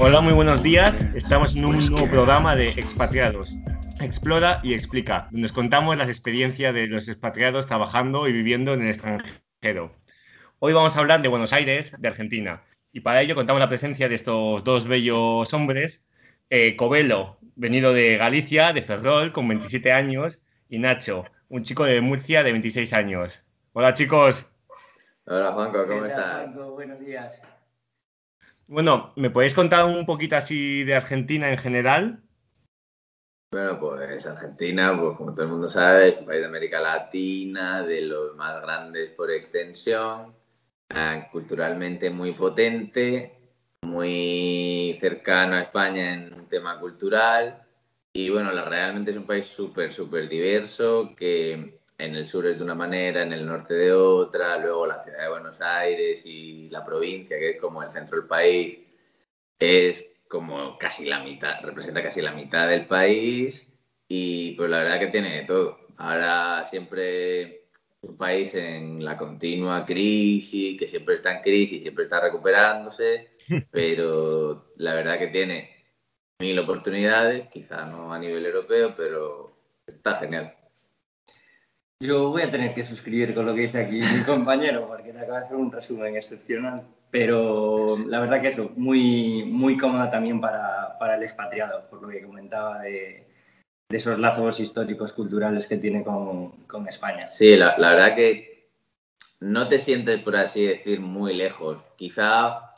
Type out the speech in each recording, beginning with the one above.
Hola, muy buenos días. Estamos en un nuevo programa de Expatriados. Explora y explica, donde os contamos las experiencias de los expatriados trabajando y viviendo en el extranjero. Hoy vamos a hablar de Buenos Aires, de Argentina. Y para ello contamos la presencia de estos dos bellos hombres. Eh, Covelo, venido de Galicia, de Ferrol, con 27 años, y Nacho, un chico de Murcia de 26 años. Hola chicos. Hola Juanco, ¿cómo estás? Juanco, buenos días. Bueno, ¿me podéis contar un poquito así de Argentina en general? Bueno, pues Argentina, pues como todo el mundo sabe, es un país de América Latina, de los más grandes por extensión, eh, culturalmente muy potente, muy cercano a España en un tema cultural y bueno, realmente es un país súper, súper diverso que en el sur es de una manera, en el norte de otra, luego la ciudad de Buenos Aires y la provincia, que es como el centro del país, es como casi la mitad, representa casi la mitad del país y pues la verdad que tiene de todo. Ahora siempre un país en la continua crisis, que siempre está en crisis, siempre está recuperándose, pero la verdad que tiene mil oportunidades, quizá no a nivel europeo, pero está genial. Yo voy a tener que suscribir con lo que dice aquí mi compañero, porque te acaba de hacer un resumen excepcional. Pero la verdad que eso, muy, muy cómoda también para, para el expatriado, por lo que comentaba de, de, esos lazos históricos, culturales que tiene con, con España. Sí, la, la, verdad que no te sientes, por así decir, muy lejos. Quizá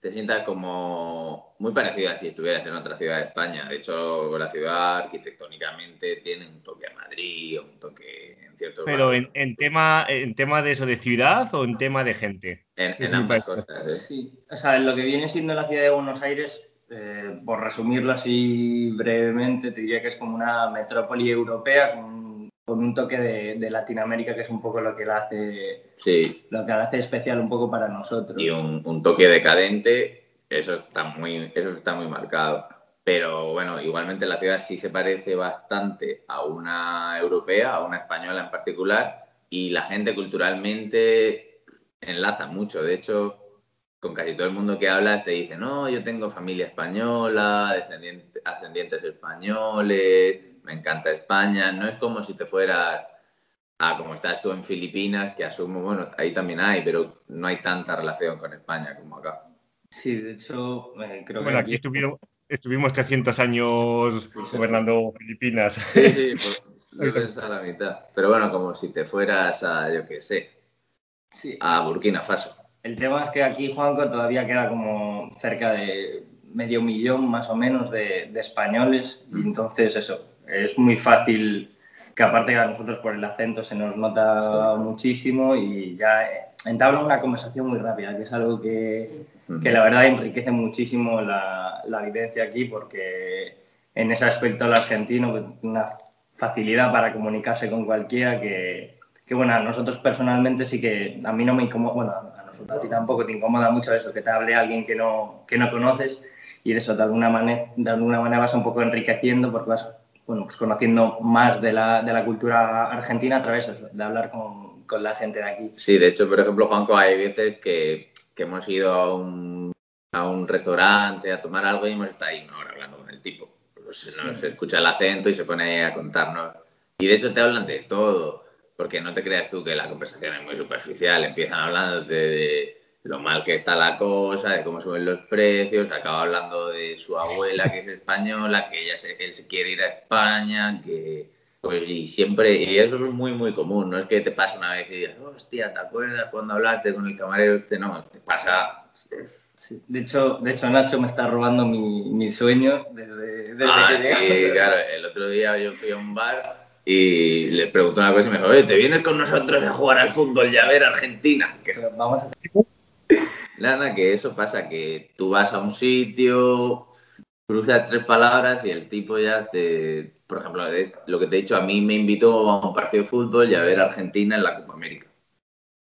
te sientas como muy parecido a si estuvieras en otra ciudad de España. De hecho, la ciudad arquitectónicamente tiene un toque a Madrid un toque cierto Pero en, en, tema, en tema de eso de ciudad o en tema de gente. En, en ambas cosas. ¿eh? Sí, o sea, lo que viene siendo la ciudad de Buenos Aires, eh, por resumirlo así brevemente, te diría que es como una metrópoli europea con, con un toque de, de, Latinoamérica que es un poco lo que la hace, sí. lo que la hace especial un poco para nosotros. Y un, un toque decadente eso está muy, eso está muy marcado. Pero bueno, igualmente la ciudad sí se parece bastante a una europea, a una española en particular, y la gente culturalmente enlaza mucho. De hecho, con casi todo el mundo que hablas te dice, no, yo tengo familia española, descendientes, ascendientes españoles, me encanta España. No es como si te fueras a como estás tú en Filipinas, que asumo, bueno, ahí también hay, pero no hay tanta relación con España como acá. Sí, de hecho, eh, creo bueno, que. aquí estuvimos, estuvimos 300 años gobernando Filipinas. Sí, sí, pues a la mitad. Pero bueno, como si te fueras a, yo qué sé, sí. a Burkina Faso. El tema es que aquí, Juanco, todavía queda como cerca de medio millón más o menos de, de españoles. Y entonces, eso, es muy fácil que aparte que a nosotros por el acento se nos nota muchísimo y ya entabla una conversación muy rápida, que es algo que, que la verdad enriquece muchísimo la, la, vivencia aquí porque en ese aspecto el argentino pues, una facilidad para comunicarse con cualquiera que, que, bueno, a nosotros personalmente sí que a mí no me incomoda, bueno, a nosotros a ti tampoco te incomoda mucho eso, que te hable alguien que no, que no conoces y de eso de alguna, manera, de alguna manera vas un poco enriqueciendo porque vas bueno, pues conociendo más de la, de la cultura argentina a través de hablar con, con, la gente de aquí. Sí, de hecho, por ejemplo, Juanco, hay veces que, que hemos ido a un, a un, restaurante a tomar algo y hemos estado ahí una hora hablando con el tipo. Pues sí. Nos escucha el acento y se pone a contarnos. Y de hecho te hablan de todo, porque no te creas tú que la conversación es muy superficial. Empiezan hablando de, de lo mal que está la cosa, de cómo suben los precios, acaba hablando de su abuela que es española, que ella se, él se quiere ir a España, que pues y siempre, y eso es muy muy común, no es que te pasa una vez y digas, hostia, ¿te acuerdas cuando hablaste con el camarero? Este no, te pasa. Sí. De, hecho, de hecho, Nacho me está robando mi, mi sueño desde, desde ah, que sí, llegué. claro, el otro día yo fui a un bar y le pregunté una cosa y me dijo, oye, ¿te vienes con nosotros a jugar al fútbol y a ver Argentina? Que... Vamos a Nada, que eso pasa, que tú vas a un sitio, cruzas tres palabras y el tipo ya te... Por ejemplo, lo que te he dicho, a mí me invitó a un partido de fútbol y a ver a Argentina en la Copa América.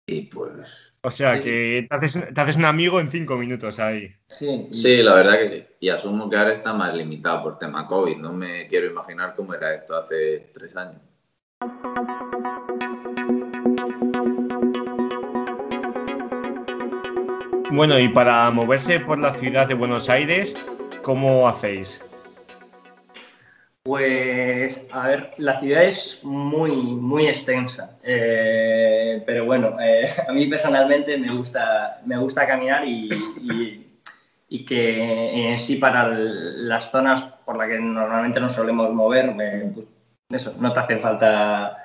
Y pues... O sea, que te haces, te haces un amigo en cinco minutos ahí. Sí, sí, la verdad que sí. Y asumo que ahora está más limitado por tema COVID. No me quiero imaginar cómo era esto hace tres años. Bueno, y para moverse por la ciudad de Buenos Aires, ¿cómo hacéis? Pues, a ver, la ciudad es muy, muy extensa, eh, pero bueno, eh, a mí personalmente me gusta, me gusta caminar y, que en sí para las zonas por las que normalmente nos solemos mover, pues eso, no te hace falta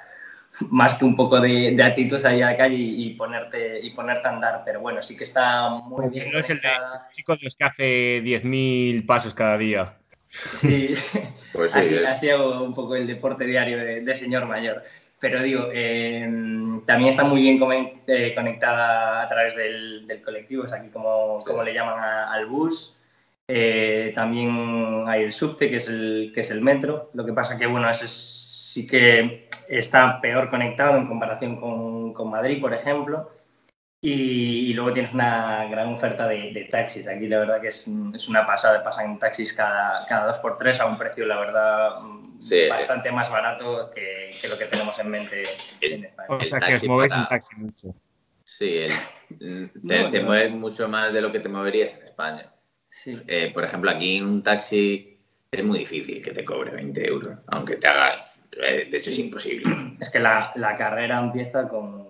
más que un poco de, actitud ahí a la calle y, ponerte, y ponerte a andar, pero bueno, sí que está muy bien. No es el de chicos los que hace 10.000 pasos cada día. Sí, pues así, así, hago un poco el deporte diario de, señor mayor. Pero digo, em, también está muy bien eh, conectada a través del, colectivo, es aquí como, como le llaman al bus. Eh, también hay el subte, que es el, que es el metro. Lo que pasa que, bueno, ese sí que está peor conectado en comparación con, con Madrid, por ejemplo. Y, luego tienes una gran oferta de, taxis. Aquí la verdad que es, es, una pasada, pasan taxis cada, cada dos por tres a un precio, la verdad, bastante más barato que, que, lo que tenemos en mente en España. O sea, que os movéis en taxi mucho. Sí, te, mueves mucho más de lo que te moverías en España. Sí. Eh, por ejemplo, aquí en un taxi es muy difícil que te cobre 20 euros, aunque te haga... Eh, de hecho, es imposible. Es que la, la carrera empieza con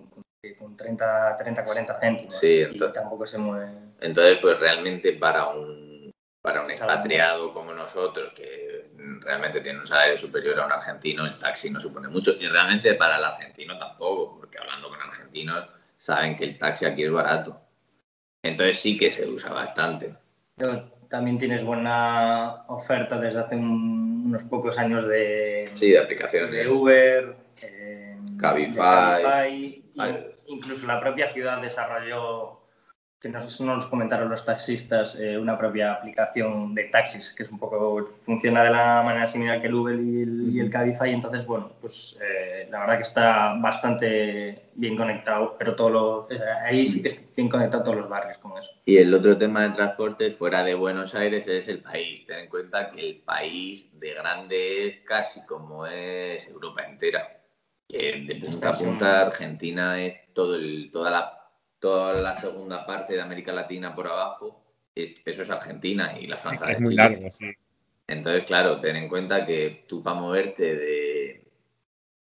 con 30, 30 40 céntimos. Sí, entonces, tampoco se mueve. Entonces, pues realmente para un, para un expatriado como nosotros, que realmente tiene un salario superior a un argentino, el taxi no supone mucho. Y realmente para el argentino tampoco, porque hablando con argentinos saben que el taxi aquí es barato. Entonces sí que se usa bastante. Pero también tienes buena oferta desde hace unos pocos años de, sí, de aplicaciones. de Uber, eh, Cabify. incluso la propia ciudad desarrolló, que nos, nos comentaron los taxistas, eh, una propia aplicación de taxis, que es un poco, funciona de la manera similar que el Uber y el, y el Cabify. Entonces, bueno, pues eh, la verdad que está bastante bien conectado, pero todo lo, eh, ahí sí que está bien conectado todos los barrios con eso. Y el otro tema de transporte fuera de Buenos Aires es el país. Ten en cuenta que el país de grande es casi como es Europa entera de punta a punta, Argentina es todo el, toda, la, toda la segunda parte de América Latina por abajo. eso es Argentina y la franja es muy largo, sí. Entonces, claro, ten en cuenta que tú para moverte de,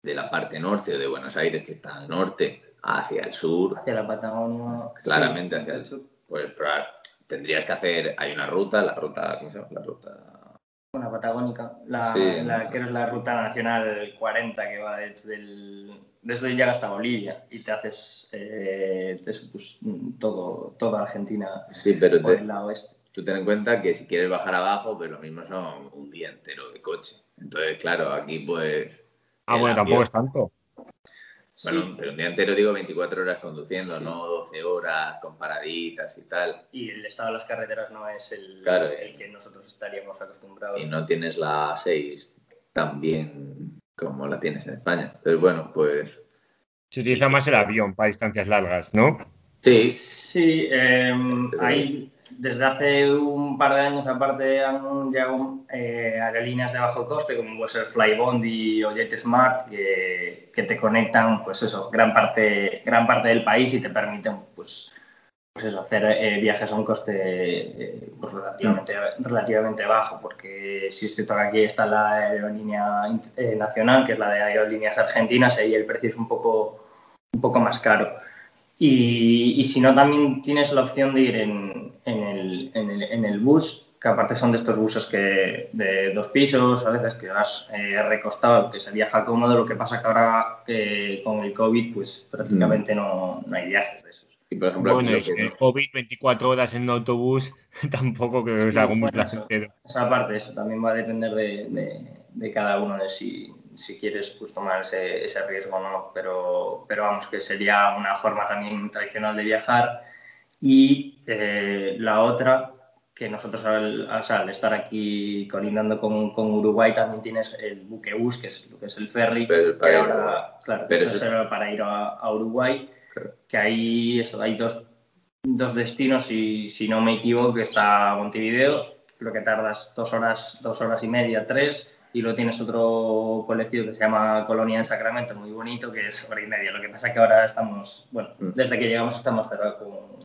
de la parte norte o de Buenos Aires, que está al norte, hacia el sur. Hacia la Patagonia. Claramente hacia el sur. Pues tendrías que hacer, hay una ruta, la ruta, ¿cómo se llama? La ruta una patagónica, la, la, que es la ruta nacional 40 que va desde, el, desde llega hasta Bolivia y te haces eh, pues, todo, toda Argentina sí, pero por el lado oeste. Tú ten en cuenta que si quieres bajar abajo, pues lo mismo son un día entero de coche. Entonces, claro, aquí pues... Ah, bueno, tampoco es tanto. Bueno, pero un día entero digo 24 horas conduciendo, no 12 horas con paraditas y tal. Y el estado de las carreteras no es el, el que nosotros estaríamos acostumbrados. Y no tienes la 6 tan bien como la tienes en España. Entonces, bueno, pues... Se utiliza más el avión para distancias largas, ¿no? Sí. Sí, eh, hay desde hace un par de años aparte han llegado eh, aerolíneas de bajo coste como puede ser Flybondi o JetSmart que, que te conectan pues eso gran parte gran parte del país y te permiten pues, pues eso hacer eh, viajes a un coste eh, pues relativamente relativamente bajo porque si es cierto que aquí está la aerolínea eh, nacional que es la de aerolíneas argentinas y el precio es un poco un poco más caro y, si no, también tienes la opción de ir en, el, en, el, bus, que aparte son de estos buses que de dos pisos, a veces que vas eh, recostado, que se viaja cómodo. Lo que pasa que ahora con el COVID, pues prácticamente mm. no, no, hay viajes de esos. Y por ejemplo, bueno, el COVID 24 horas en un autobús tampoco creo que sea algo muy placentero. Esa parte, eso también va a depender de, de, de cada uno de si, si quieres pues, tomar ese, ese riesgo o no, pero, pero vamos, que sería una forma también tradicional de viajar. Y eh, la otra, que nosotros al, al, estar aquí colindando con, con, Uruguay también tienes el buquebús, que es lo que es el ferry, que ahora, claro, esto es para ir a, Uruguay, que ahí eso, hay dos, dos destinos, y si no me equivoco, está Montevideo, creo que tardas dos horas, dos horas y media, tres, y luego tienes otro colectivo que se llama Colonia en Sacramento, muy bonito, que es hora y media. Lo que pasa es que ahora estamos, bueno, mm. desde que llegamos estamos cerrados con,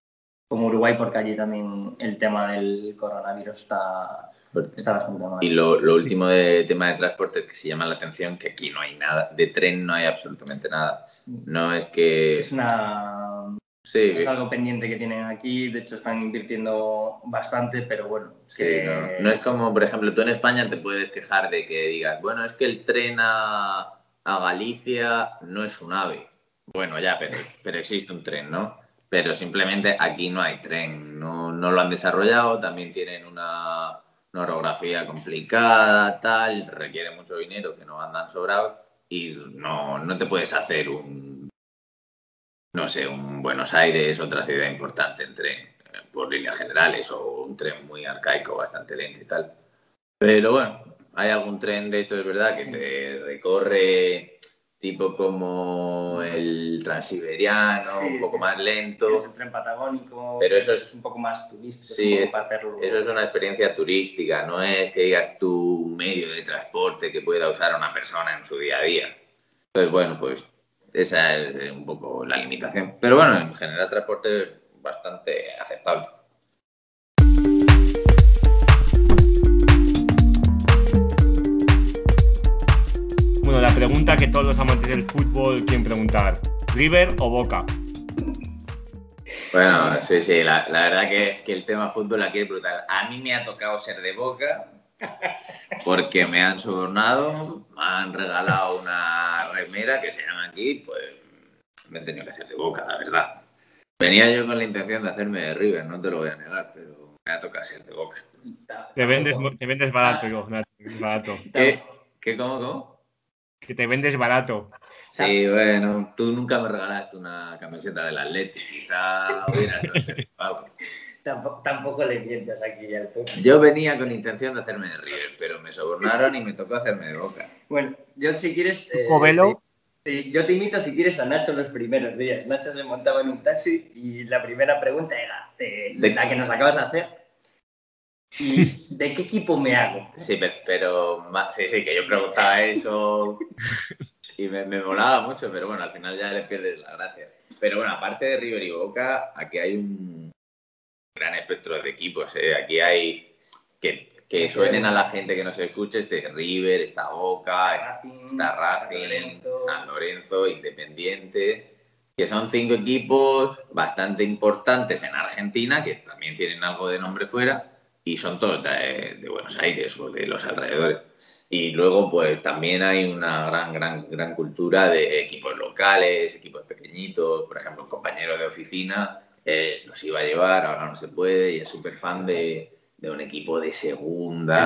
con Uruguay porque allí también el tema del coronavirus está, está bastante mal. Y lo, lo último de tema de transporte que se llama la atención, que aquí no hay nada, de tren no hay absolutamente nada. No es que... Es una Sí, es algo pendiente que tienen aquí, de hecho están invirtiendo bastante, pero bueno. Sí, que- no, no es como, por ejemplo, tú en España te puedes quejar de que digas, bueno, es que el tren a, a Galicia no es un ave. Bueno, ya, pero, pero existe un tren, ¿no? Pero simplemente aquí no hay tren, no, no lo han desarrollado, también tienen una, una orografía complicada, tal, requiere mucho dinero que no andan sobrados y no, no te puedes hacer un, no sé, un Buenos Aires, otra ciudad importante en tren, eh, por líneas generales, o un tren muy arcaico, bastante lento y tal. Pero bueno, hay algún tren de esto, es verdad, que te recorre tipo como el transiberiano, Sí, un poco es- más lento. Tienes el tren patagónico, Pero eso es, es- un poco más turístico, Sí, poco para hacerlo. Eso es una experiencia turística, no es que digas tú un medio de transporte que pueda usar una persona en su día a día. Entonces, bueno, pues esa es un poco la limitación. Pero bueno, en general transporte es bastante aceptable. Bueno, la pregunta que todos los amantes del fútbol quieren preguntar: ¿River o Boca? Bueno, sí, sí, la, la verdad que, que el tema fútbol aquí es brutal. A mí me ha tocado ser de boca porque me han sobornado, me han regalado una remera que se llama aquí, pues me he tenido que hacer de boca, la verdad. Venía yo con la intención de hacerme de River, no te lo voy a negar, pero me ha tocado ser de boca. Te vendes, te vendes barato, yo, Nacho, barato. ¿Qué? ¿Qué? ¿Cómo? ¿Cómo? Que te vendes barato. Sí, bueno, tú nunca me regalaste una camiseta del Atleti, quizá hubiera sido algo. Tampoco, tampoco le mientas aquí al toque. Yo venía con intención de hacerme de River, pero me sobornaron y me tocó hacerme de boca. Bueno, yo si quieres... eh, Covelo. te- te- yo te invito si quieres a Nacho los primeros días. Nacho se montaba en un taxi y la primera pregunta era eh, De- la que nos acabas de hacer. ¿Y de qué equipo me hago? Sí, pe- pero sí, sí, que yo preguntaba eso y me, me molaba mucho, pero bueno, al final ya le pierdes la gracia. Pero bueno, aparte de River y Boca, aquí hay un gran espectro de equipos. ¿eh? Aquí hay que, que suenen a la gente que nos escuche, este River, está Boca, está Racing, está San Racing, Lorenzo. San Lorenzo, Independiente, que son cinco equipos bastante importantes en Argentina, que también tienen algo de nombre fuera, y son todos de, de Buenos Aires o de los alrededores. Y luego, pues también hay una gran, gran, gran cultura de equipos locales, equipos pequeñitos. Por ejemplo, un compañero de oficina eh, los iba a llevar, ahora no se puede, y es súper fan de, de un equipo de segunda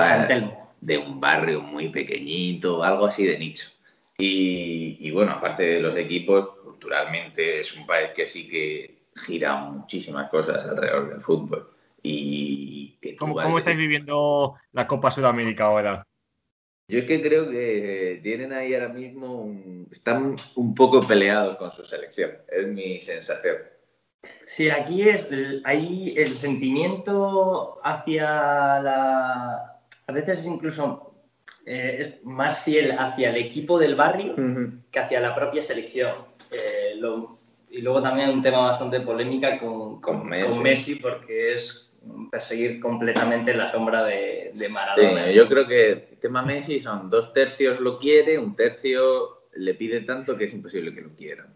de un barrio muy pequeñito, algo así de nicho. Y, y bueno, aparte de los equipos, culturalmente es un país que sí que gira muchísimas cosas alrededor del fútbol. Y que ¿Cómo, estáis viviendo la Copa Sudamérica ahora? Yo es que creo que tienen ahí ahora mismo, un- están un poco peleados con su selección, es mi sensación. Sí, aquí es el- ahí el sentimiento hacia la. A veces incluso eh, es más fiel hacia el equipo del barrio que hacia la propia selección. Eh, lo- y luego también un tema bastante polémica con, con, Con Messi. con Messi, porque es perseguir completamente la sombra de, de Maradona. Sí, yo creo que el tema Messi son dos tercios lo quiere, un tercio le pide tanto que es imposible que lo quieran.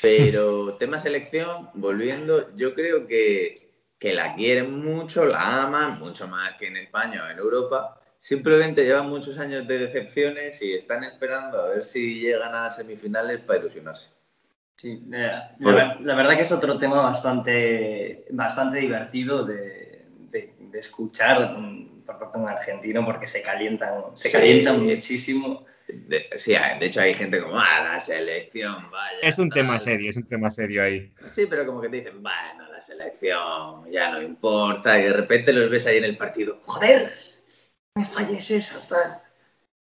Pero tema selección, volviendo, yo creo que, que la quieren mucho, la aman, mucho más que en España o en Europa. Simplemente llevan muchos años de decepciones y están esperando a ver si llegan a semifinales para ilusionarse. Sí, eh, la, ver- la verdad que es otro tema bastante, bastante divertido de, de- de escuchar por parte de un argentino porque se calientan, se Sí. calientan muchísimo. De, sí, de hecho hay gente como, ah, la selección, vaya. Es un tema tal". serio, es un tema serio ahí. Sí, pero como que te dicen, bueno, la selección ya no importa, y de repente los ves ahí en el partido, joder, me falles esa, tal.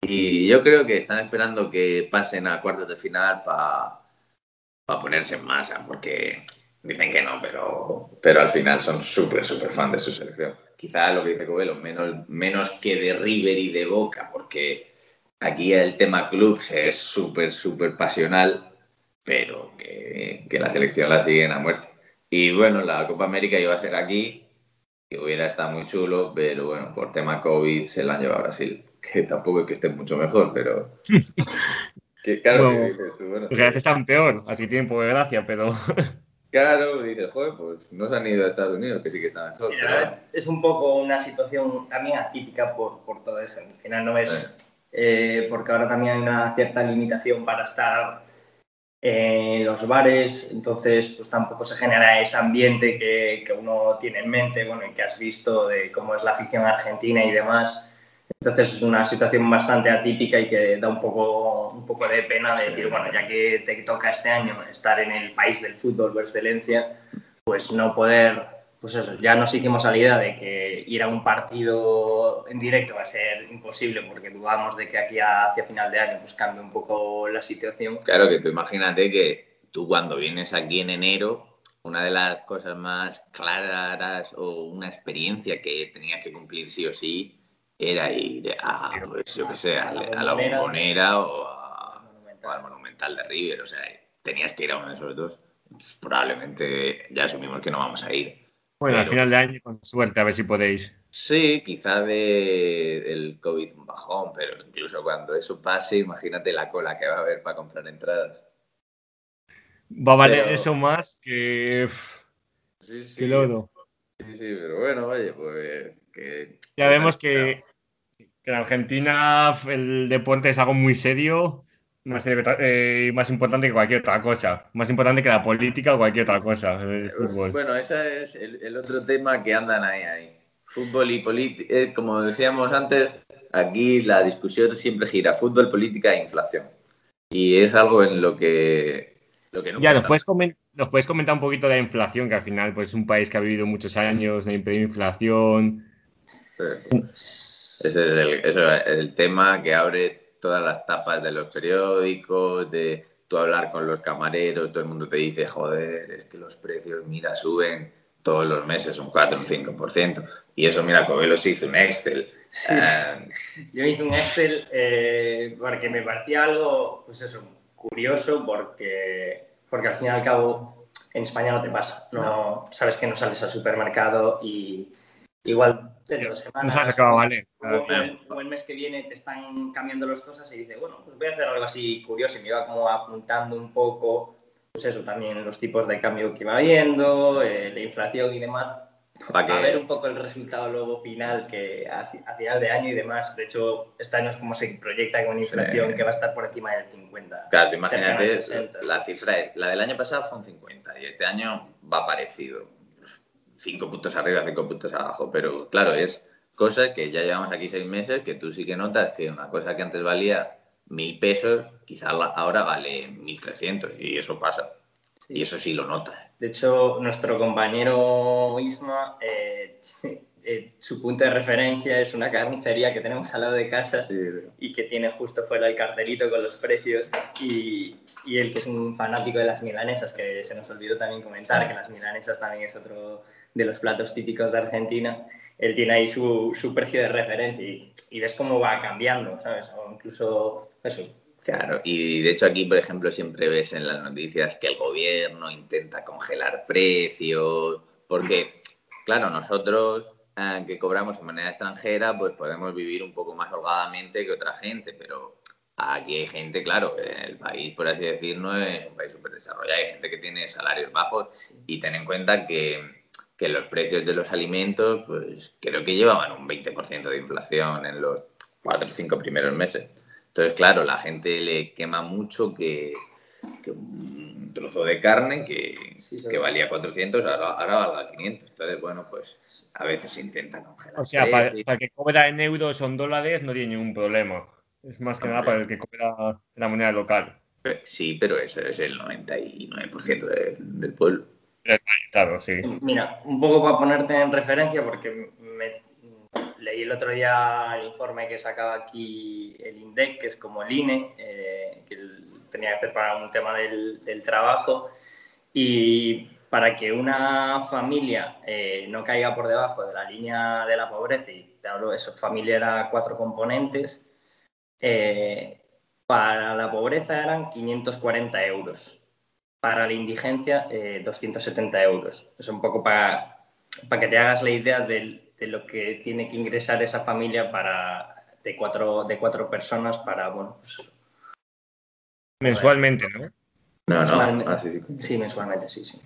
Y yo creo que están esperando que pasen a cuartos de final para ponerse en masa, porque dicen que no, pero, pero al final son súper, súper fan de su selección. Quizá lo que dice Covelo, menos, menos que de River y de Boca, porque aquí el tema clubs es súper, súper pasional, pero que, que la selección la siguen a muerte. Y bueno, la Copa América iba a ser aquí, que hubiera estado muy chulo, pero bueno, por tema COVID se la han llevado a Brasil, que tampoco es que esté mucho mejor, pero... que claro, bueno, que bueno, están peor, así tienen poco de gracia, pero... Claro, dices, joder, pues no se han ido a Estados Unidos, que sí que están mejor. Es un poco una situación también atípica por, por todo eso. Al final no es... Eh, porque ahora también hay una cierta limitación para estar en los bares, entonces pues tampoco se genera ese ambiente que, que, uno tiene en mente, bueno, y que has visto de cómo es la afición argentina y demás. Entonces es una situación bastante atípica y que da un poco, un poco de pena de decir, bueno, ya que te toca este año estar en el país del fútbol por excelencia, pues no poder pues eso, ya nos hicimos a la idea de que ir a un partido en directo va a ser imposible porque dudamos de que aquí hacia final de año pues cambie un poco la situación. Claro que tú imagínate que tú cuando vienes aquí en enero, una de las cosas más claras o una experiencia que tenías que cumplir sí o sí era ir a, pues, yo qué sé, a, la bombonera o, al Monumental de River, o sea, tenías que ir a uno de esos dos. Pues, probablemente ya asumimos que no vamos a ir bueno, al final de año, con suerte, a ver si podéis. Sí, quizá de, del COVID un bajón, pero incluso cuando eso pase, imagínate la cola que va a haber para comprar entradas. Va a valer eso más que. Sí, sí. Sí, sí, pero bueno, oye, pues. Que... Ya vemos que, que en Argentina el deporte es algo muy serio más, eh, más importante que cualquier otra cosa, más importante que la política o cualquier otra cosa. Bueno, ese es el, otro tema que andan ahí, ahí. Fútbol y política, eh, como decíamos antes, aquí la discusión siempre gira fútbol, política e inflación. Y es algo en lo que... Lo que ya, nos puedes, nos puedes, comentar un poquito de la inflación, que al final pues, es un país que ha vivido muchos años de inflación. Ese es el, ese es el tema que abre todas las tapas de los periódicos, de tú hablar con los camareros, todo el mundo te dice, joder, es que los precios, mira, suben todos los meses un 4 o un 5%. Y eso, mira, Covelo se hizo un Excel. Eh, Yo hice un Excel eh, porque me parecía algo, pues eso, curioso, porque, porque al fin y al cabo en España no te pasa. No, Sabes que no sales al supermercado y igual no sabes qué vale. O, el, mes que viene te están cambiando las cosas y dices, bueno, pues voy a hacer algo así curioso y me iba como apuntando un poco, pues eso, también los tipos de cambio que iba viendo, eh, la inflación y demás, para ver un poco el resultado luego final que a, final de año y demás. De hecho, este año es como se proyecta con una inflación que va a estar por encima del 50. Claro, imagínate, la cifra es, la del año pasado fue un 50 y este año va parecido cinco puntos arriba, cinco puntos abajo, pero claro, es cosa que ya llevamos aquí seis meses, que tú sí que notas que una cosa que antes valía mil pesos, quizás ahora vale mil trescientos, y eso pasa. Y eso sí lo notas. De hecho, nuestro compañero Isma, eh, eh, su punto de referencia es una carnicería que tenemos al lado de casa y que tiene justo fuera el cartelito con los precios. Y, y él que es un fanático de las milanesas, que se nos olvidó también comentar que las milanesas también es otro de los platos típicos de Argentina, él tiene ahí su, su precio de referencia y, y, ves cómo va cambiando, ¿sabes? O incluso eso. Claro, y de hecho aquí, por ejemplo, siempre ves en las noticias que el gobierno intenta congelar precios, porque, claro, nosotros eh, que cobramos de manera extranjera, pues podemos vivir un poco más holgadamente que otra gente, pero aquí hay gente, claro, el país, por así decirlo, es un país súper desarrollado, hay gente que tiene salarios bajos y ten en cuenta que que los precios de los alimentos, pues creo que llevaban un 20% de inflación en los cuatro o cinco primeros meses. Entonces, claro, la gente le quema mucho que, un trozo de carne que, que valía 400 ahora, ahora valga 500. Entonces, bueno, pues a veces se intenta congelar. O sea, para, para, el que cobra en euros o en dólares no tiene ningún problema. Es más que nada para el que cobra la moneda local. Sí, pero eso es el 99% del pueblo. Claro, sí. Mira, un poco para ponerte en referencia, porque me, leí el otro día el informe que sacaba aquí el INDEC, que es como el INE, eh, que tenía que preparar un tema del, trabajo. Y para que una familia eh, no caiga por debajo de la línea de la pobreza, y te hablo eso, familia era cuatro componentes, eh, para la pobreza eran 540 euros para la indigencia 270 eh, euros. Es un poco para, para que te hagas la idea de, de, lo que tiene que ingresar esa familia para de cuatro, de cuatro personas para, bueno, pues, Mensualmente, ¿no? No, Mensualmente. no. Ah, sí, sí. Sí, mensualmente, sí, sí.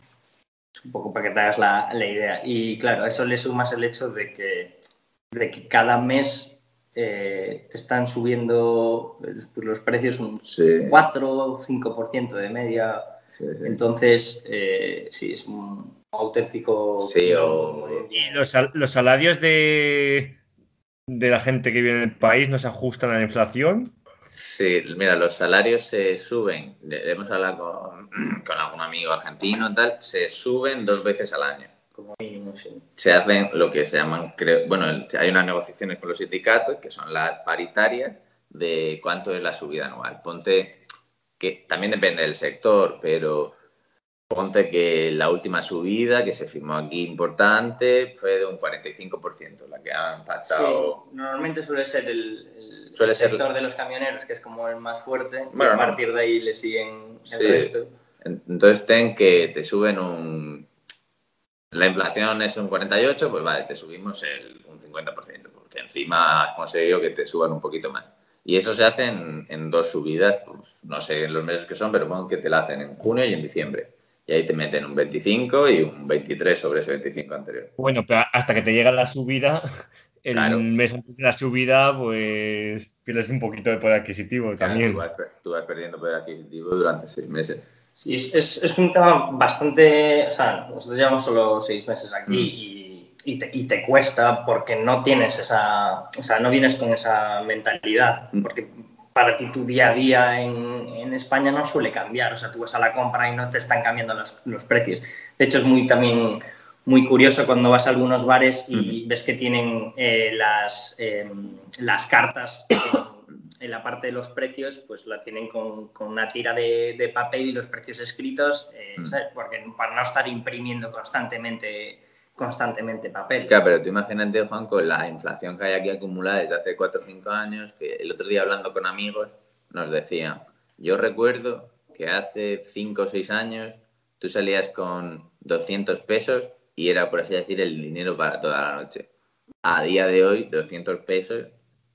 Es un poco para que te hagas la, la idea. Y claro, a eso le sumas el hecho de que, de que cada mes eh, te están subiendo pues, los precios un Sí, 4 o 5% de media. Sí, sí. Entonces, eh, sí, es un auténtico... Sí, o- ¿Y los, sal- los salarios de, de la gente que vive en el país no se ajustan a la inflación? Sí, mira, los salarios se suben, hemos hablado con, con algún amigo argentino y tal, se suben dos veces al año. Como mínimo, sí. Se hacen lo que se llaman, creo, bueno, el- hay unas negociaciones con los sindicatos, que son las paritarias, de cuánto es la subida anual. Ponte, que también depende del sector, pero ponte que la última subida que se firmó aquí importante fue de un 45%, la que han pasado... Sí, normalmente suele ser el, el Suele ser- sector de los camioneros, que es como el más fuerte, y a no. partir de ahí le siguen el Sí. resto. Entonces ten que te suben un... La inflación es un 48, pues vale, te subimos el, un 50%, porque encima has conseguido que te suban un poquito más. Y eso se hace en, en dos subidas, pues, no sé los meses que son, pero pon que te la hacen en junio y en diciembre. Y ahí te meten un 25 y un 23 sobre ese 25 anterior. Bueno, pero hasta que te llega la subida, el Claro. mes antes de la subida, pues pierdes un poquito de poder adquisitivo también. Tú vas, tú vas perdiendo poder adquisitivo durante seis meses. Sí, es, es, es un tema bastante. O sea, nosotros llevamos solo seis meses aquí y, y, te, y te cuesta porque no tienes esa. O sea, no vienes con esa mentalidad. Mm. Porque para ti tu día a día en, en España no suele cambiar. O sea, tú vas a la compra y no te están cambiando los, los precios. De hecho, es muy también. Muy curioso cuando vas a algunos bares y ves que tienen eh, las, eh, las cartas en, en la parte de los precios, pues la tienen con, con una tira de, de papel y los precios escritos, eh, Mm. ¿sabes? Porque para no estar imprimiendo constantemente, constantemente papel. Claro, pero tú imagínate, Juan, con la inflación que hay aquí acumulada desde hace 4 o 5 años, que el otro día hablando con amigos nos decían, yo recuerdo que hace 5 o 6 años tú salías con 200 pesos y era, por así decir, el dinero para toda la noche. A día de hoy, 200 pesos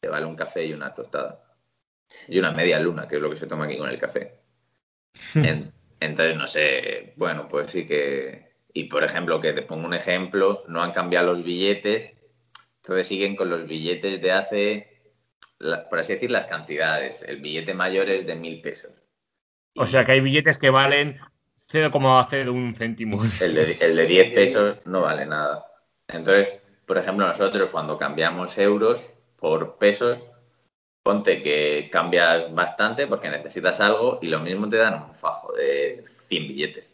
te vale un café y una tostada. Y una media luna, que es lo que se toma aquí con el café. En- entonces, no sé, bueno, pues sí que... Y por ejemplo, que te pongo un ejemplo, no han cambiado los billetes, entonces siguen con los billetes de hace, la- por así decir, las cantidades. El billete mayor es de mil pesos. O sea que hay billetes que valen 0,01 céntimos. El de, el de 10 pesos no vale nada. Entonces, por ejemplo, nosotros cuando cambiamos euros por pesos, ponte que cambias bastante porque necesitas algo y lo mismo te dan un fajo de 100 billetes.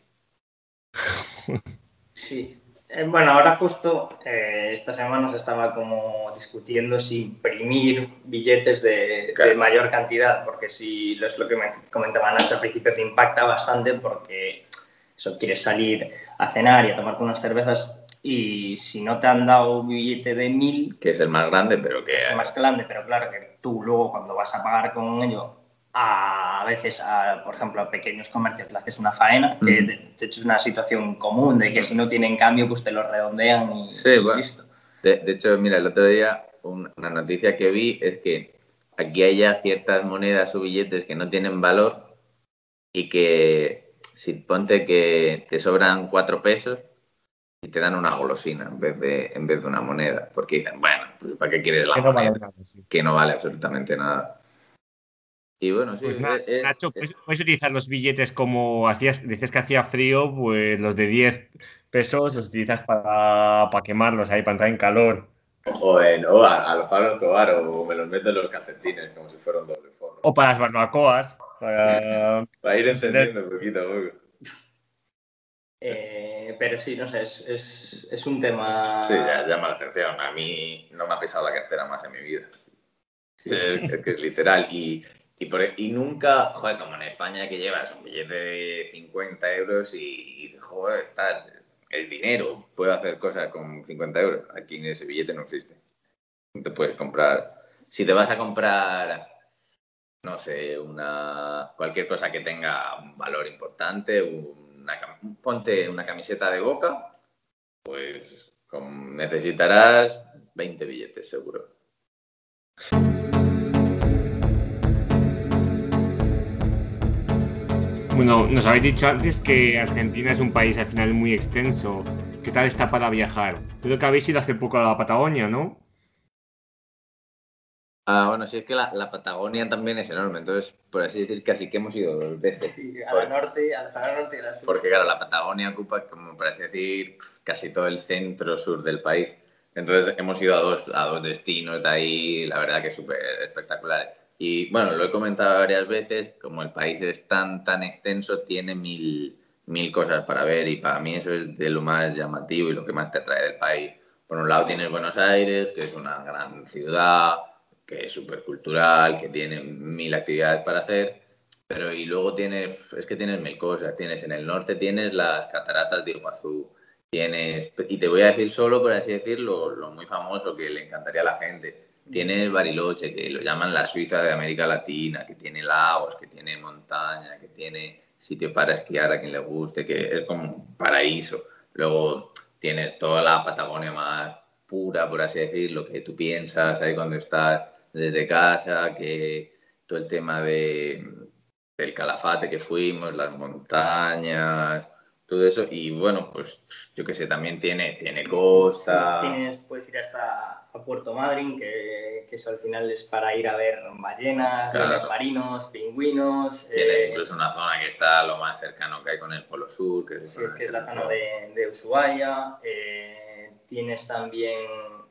Sí. Eh, bueno, ahora justo eh, esta semana se estaba como discutiendo si imprimir billetes de, Claro. de mayor cantidad, porque si lo es lo que me comentaba Nacho al principio, te impacta bastante porque eso quieres salir a cenar y a tomarte unas cervezas y si no te han dado un billete de mil, que es el más grande, pero que que es más grande, pero claro que tú luego cuando vas a pagar con ello, a veces, a, por ejemplo, a pequeños comercios le haces una faena, que de, de hecho es una situación común, de que si no tienen cambio, pues te lo redondean y, Sí, y bueno. listo. De, de hecho, mira, el otro día un- una noticia que vi es que aquí hay ya ciertas monedas o billetes que no tienen valor y que si ponte que te sobran cuatro pesos y te dan una golosina en vez de, en vez de una moneda. Porque dicen, bueno, pues ¿para qué quieres la Que no moneda? vale nada, sí. Que no vale absolutamente nada. Y bueno, sí, Pues nada, es- es- Nacho, es- ¿puedes, puedes utilizar los billetes como hacías, decías que hacía frío, pues los de 10 pesos los utilizas para, para quemarlos ahí, para entrar en calor. o, en- o a, a los Escobar o me los meto en los calcetines como si fuera un doble forro. O para las barbacoas, para... Para ir encendiendo poquito a poco. Eh, pero sí, no sé, es, es, es un tema... Sí, ya llama la atención. A mí no me ha pesado la cartera más en mi vida. Es, es que es literal. Y, y, por- y nunca, joder, como en España que llevas un billete de 50 euros y, y joder, tal, es dinero, puedo hacer cosas con 50 euros. Aquí en ese billete no existe. Te puedes comprar. Si te vas a comprar, no sé, una cualquier cosa que tenga un valor importante, una, ponte una camiseta de boca, pues necesitarás 20 billetes, seguro. Bueno, nos habéis dicho antes que Argentina es un país al final muy extenso. ¿Qué tal está para viajar? Creo que habéis ido hace poco a la Patagonia, ¿no? Ah, bueno, sí, es que la, Patagonia también es enorme, entonces, por así decir, casi que hemos ido dos veces. a la norte, a la norte y a la sur. Porque, claro, la Patagonia ocupa, como por así decir, casi todo el centro-sur del país. Entonces, hemos ido a dos, a dos destinos de ahí, la verdad que súper espectaculares. Y bueno, lo he comentado varias veces, como el país es tan, tan extenso, tiene mil, mil cosas para ver y para mí eso es de lo más llamativo y lo que más te atrae del país. Por un lado tienes Buenos Aires, que es una gran ciudad, que es súper cultural, que tiene mil actividades para hacer, pero y luego tienes, es que tienes mil cosas, tienes en el norte tienes las cataratas de Iguazú, tienes, y te voy a decir solo, por así decirlo, lo muy famoso que le encantaría a la gente, tiene Bariloche, que lo llaman la Suiza de América Latina, que tiene lagos, que tiene montaña, que tiene sitio para esquiar a quien le guste, que es como un paraíso. Luego tienes toda la Patagonia más pura, por así decirlo, que tú piensas ahí cuando estás desde casa, que todo el tema de, del calafate que fuimos, las montañas, todo eso. Y bueno, pues yo qué sé, también tiene, tiene cosas. Tienes, puedes ir hasta a Puerto Madryn, que, que, eso al final es para ir a ver ballenas, marinos, pingüinos. Tienes eh, incluso una zona que está lo más cercano que hay con el Polo Sur, que es, que es la zona de, de Ushuaia. Eh, tienes también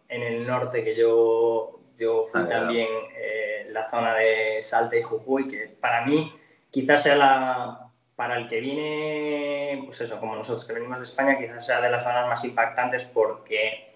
en el norte, que yo, yo fui también, eh, la zona de Salta y Jujuy, que para mí quizás sea la para el que viene, pues eso, como nosotros que venimos de España, quizás sea de las zonas más impactantes porque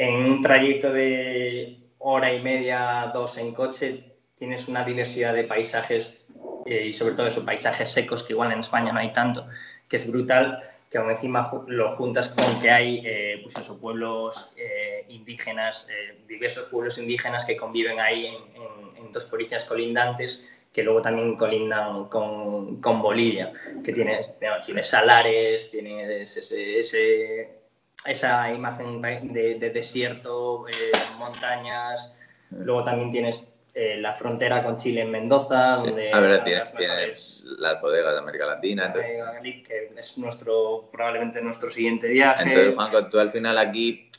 en un trayecto de hora y media, dos en coche, tienes una diversidad de paisajes eh, y sobre todo esos paisajes secos que igual en España no hay tanto, que es brutal, que aún encima lo juntas con que hay eh, pues esos pueblos eh, indígenas, diversos pueblos indígenas que conviven ahí en, dos provincias colindantes que luego también colindan con, con Bolivia, que tienes, tienes salares, tienes ese esa imagen de, desierto, eh, montañas. Luego también tienes eh, la frontera con Chile en Mendoza, donde a ver, tienes, las bodegas de América Latina. que es nuestro, probablemente nuestro siguiente viaje. Entonces, Juanco, tú al final aquí,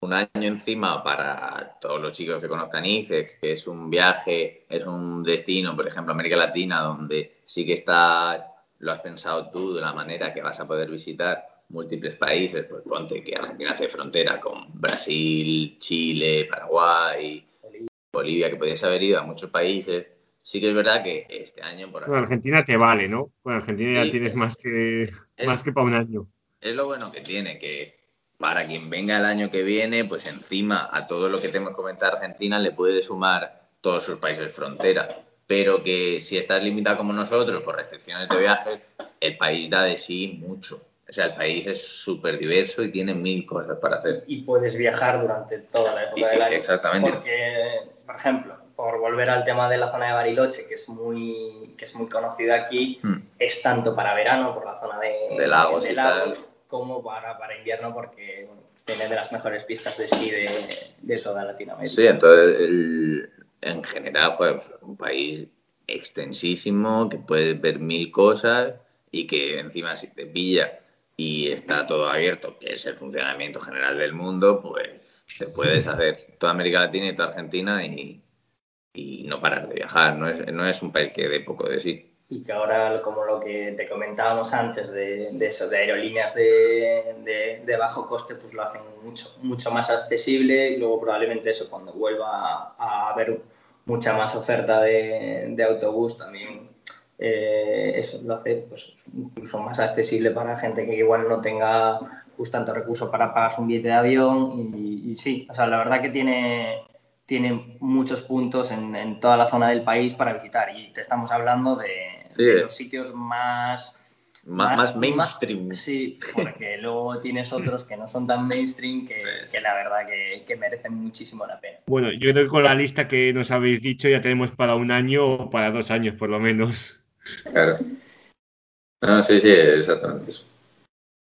un año encima para todos los chicos que conozcan ICEX, que es un viaje, es un destino, por ejemplo, América Latina, donde sí que está, lo has pensado tú de la manera que vas a poder visitar múltiples países, pues ponte que Argentina hace frontera con Brasil, Chile, Paraguay, Bolivia, que podías haber ido a muchos países. Sí que es verdad que este año... Por Argentina te vale, ¿no? Bueno, Argentina ya tienes más que, más que para un año. Es lo bueno que tiene, que para quien venga el año que viene, pues encima a todo lo que tenemos que comentar Argentina le puede sumar todos sus países frontera. Pero que si estás limitado como nosotros por restricciones de viajes, el país da de sí mucho. O sea, el país es súper diverso y tiene mil cosas para hacer. Y puedes viajar durante toda la época del año. Exactamente. Porque, por ejemplo, por volver al tema de la zona de Bariloche, que es muy, que es muy conocida aquí, hmm. es tanto para verano, por la zona de, de lagos, y lagos como para, para invierno, porque tiene de las mejores pistas de esquí de, de toda Latinoamérica. Sí, entonces el, en general fue un país extensísimo, que puedes ver mil cosas y que encima si te pilla y está todo abierto, que es el funcionamiento general del mundo, pues te puedes hacer toda América Latina y toda Argentina y, y no parar de viajar. No es, no es, un país que dé poco de sí. Y que ahora, como lo que te comentábamos antes de, de eso, de aerolíneas de, de, bajo coste, pues lo hacen mucho, mucho más accesible y luego probablemente eso, cuando vuelva a haber mucha más oferta de, autobús, también eh, eso lo hace pues, incluso más accesible para gente que igual no tenga pues, tanto recurso para pagar un billete de avión. Y, sí, o sea, la verdad que tiene, tiene muchos puntos en, en, toda la zona del país para visitar. Y te estamos hablando de, los sitios más, más, mainstream. sí, porque luego tienes otros que no son tan mainstream que, que la verdad que, que, merecen muchísimo la pena. Bueno, yo creo que con la lista que nos habéis dicho ya tenemos para un año o para dos años por lo menos. Claro. No, sí, sí, exactamente eso.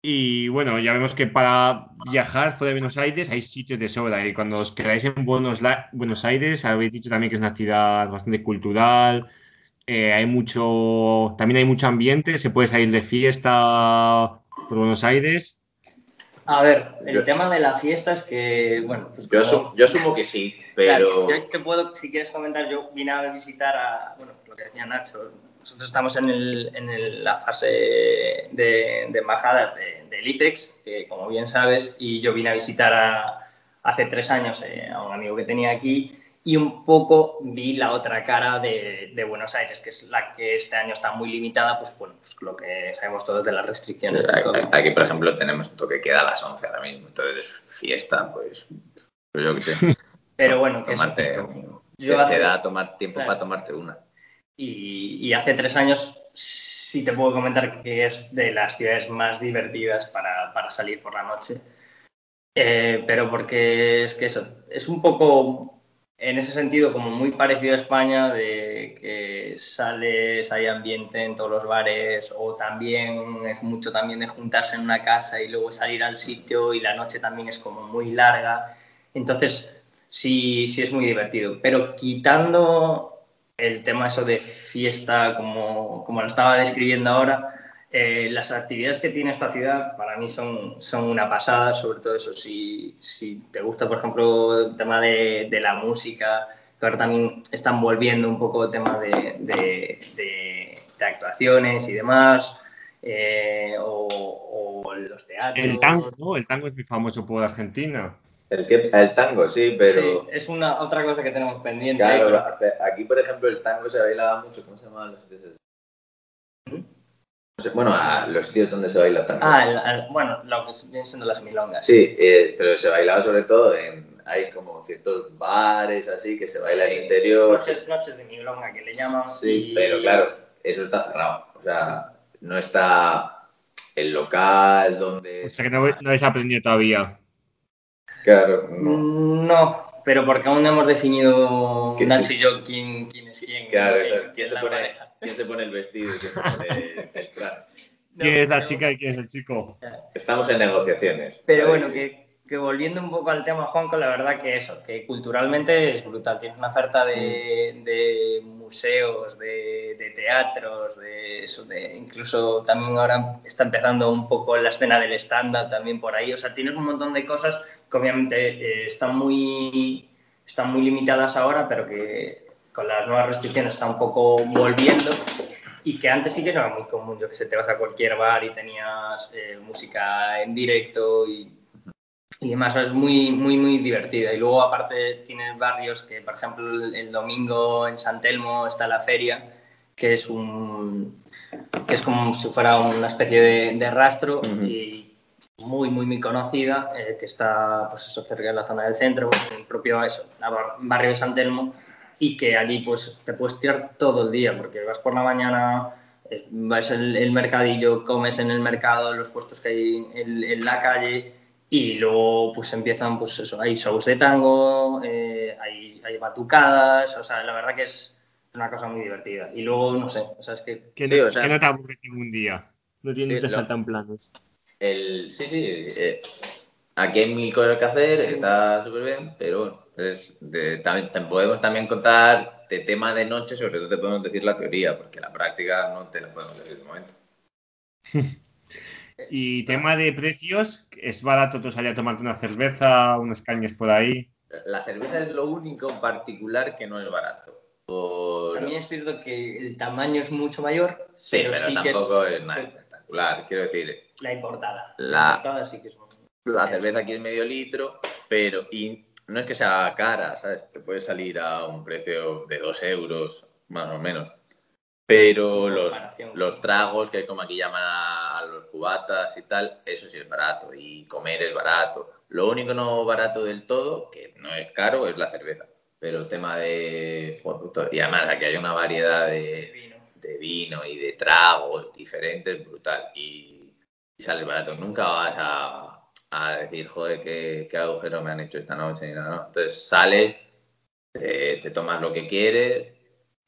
Y bueno, ya vemos que para viajar fuera de Buenos Aires hay sitios de sobra. Y cuando os quedáis en Buenos, Buenos Aires, habéis dicho también que es una ciudad bastante cultural. Eh, hay mucho, también hay mucho ambiente. Se puede salir de fiesta por Buenos Aires. A ver, el tema de la fiesta es que, bueno, pues yo, asumo, que sí, pero... yo te puedo, si quieres comentar, yo vine a visitar a, bueno, lo que decía Nacho, nosotros estamos en, el, en la fase de, de embajadas de, del IPEX, que como bien sabes, y yo vine a visitar a, hace tres años eh, a un amigo que tenía aquí y un poco vi la otra cara de, de, Buenos Aires, que es la que este año está muy limitada, pues bueno, pues lo que sabemos todos de las restricciones. aquí, por ejemplo, tenemos un toque que queda a las 11 ahora mismo, entonces fiesta, pues, pues yo qué sé. Pero bueno, que tomarte, yo te da tomar tiempo para tomarte una. Y, hace tres años sí te puedo comentar que es de las ciudades más divertidas para, para salir por la noche. Eh, pero porque es que eso, es un poco, en ese sentido, como muy parecido a España, de que sales, hay ambiente en todos los bares, o también es mucho también de juntarse en una casa y luego salir al sitio y la noche también es como muy larga. Entonces, sí, sí es muy divertido. Pero quitando el tema eso de fiesta, como, como lo estaba describiendo ahora, eh, las actividades que tiene esta ciudad para mí son, son una pasada, sobre todo eso, si, si te gusta, por ejemplo, el tema de, de, la música, que ahora también están volviendo un poco el tema de, de, de actuaciones y demás, eh, o, o, los teatros. El tango, ¿no? El tango es muy famoso por Argentina. El, que, el tango, sí, pero... Sí, es una otra cosa que tenemos pendiente. Claro, aquí, por ejemplo, el tango se bailaba mucho. ¿Cómo se llamaban los sitios? ¿Mm? Bueno, a los sitios donde se baila tango. Ah, bueno, lo que vienen siendo las milongas. Sí, eh, pero se bailaba sobre todo en... Hay como ciertos bares así que se baila en interior. Noches, noches de milonga que le llaman. Sí, pero claro, eso está cerrado. O sea, no está el local donde... O sea que no, no habéis aprendido todavía. Claro. No. no. pero porque aún no hemos definido Nacho y yo quién, quién, es quién. Claro, ¿quién, se pone, quién, se pone, el vestido y quién se pone el traje. ¿Quién es la chica y quién es el chico? Estamos en negociaciones. Pero bueno, que que volviendo un poco al tema, Juanco, la verdad que eso, que culturalmente es brutal. Tienes una oferta de, museos, de, teatros, de eso, de incluso también ahora está empezando un poco la escena del estándar también por ahí. O sea, tienes un montón de cosas que obviamente eh, están, muy, están muy limitadas ahora, pero que con las nuevas restricciones está un poco volviendo y que antes sí que era muy común, yo que sé, te vas a cualquier bar y tenías eh, música en directo y y además es muy, muy, muy divertida. Y luego aparte tienes barrios que, por ejemplo, el, domingo en San Telmo está la feria, que es un que es como si fuera una especie de, rastro y muy, muy, muy conocida, eh, que está pues eso, cerca de la zona del centro, en el propio eso, barrio de San Telmo, y que allí pues te puedes tirar todo el día, porque vas por la mañana, eh, vas al el mercadillo, comes en el mercado, los puestos que hay en la calle, y luego pues empiezan, pues eso, hay shows de tango, eh, hay, hay, batucadas, o sea, la verdad que es una cosa muy divertida. Y luego, no sé, o sea, es que... Que, no, que no te aburres ningún día, no tiene, te faltan planes. El, sí, sí, eh, aquí hay mil cosas que hacer, está súper bien, pero pues, también, podemos también contar de tema de noche, sobre todo te podemos decir la teoría, porque la práctica no te la podemos decir de momento. Y tema de precios, ¿es barato tú salir a tomarte una cerveza, unas cañas por ahí? La cerveza es lo único en particular que no es barato. También es cierto que el tamaño es mucho mayor, sí, pero, sí tampoco es... nada espectacular. Quiero decir. La importada. La, importada sí que es La cerveza aquí es medio litro, pero y no es que sea cara, ¿sabes? Te puede salir a un precio de dos euros, más o menos. Pero los, los, tragos, que como aquí llaman a, los cubatas y tal, eso sí es barato y comer es barato. Lo único no barato del todo, que no es caro, es la cerveza. Pero el tema de... Y además aquí hay una variedad de, vino, de vino y de tragos diferentes, brutal. Y, sale barato. Nunca vas a, a decir, joder, qué, qué, agujero me han hecho esta noche. Ni nada, ¿no? Entonces sales, te, te tomas lo que quieres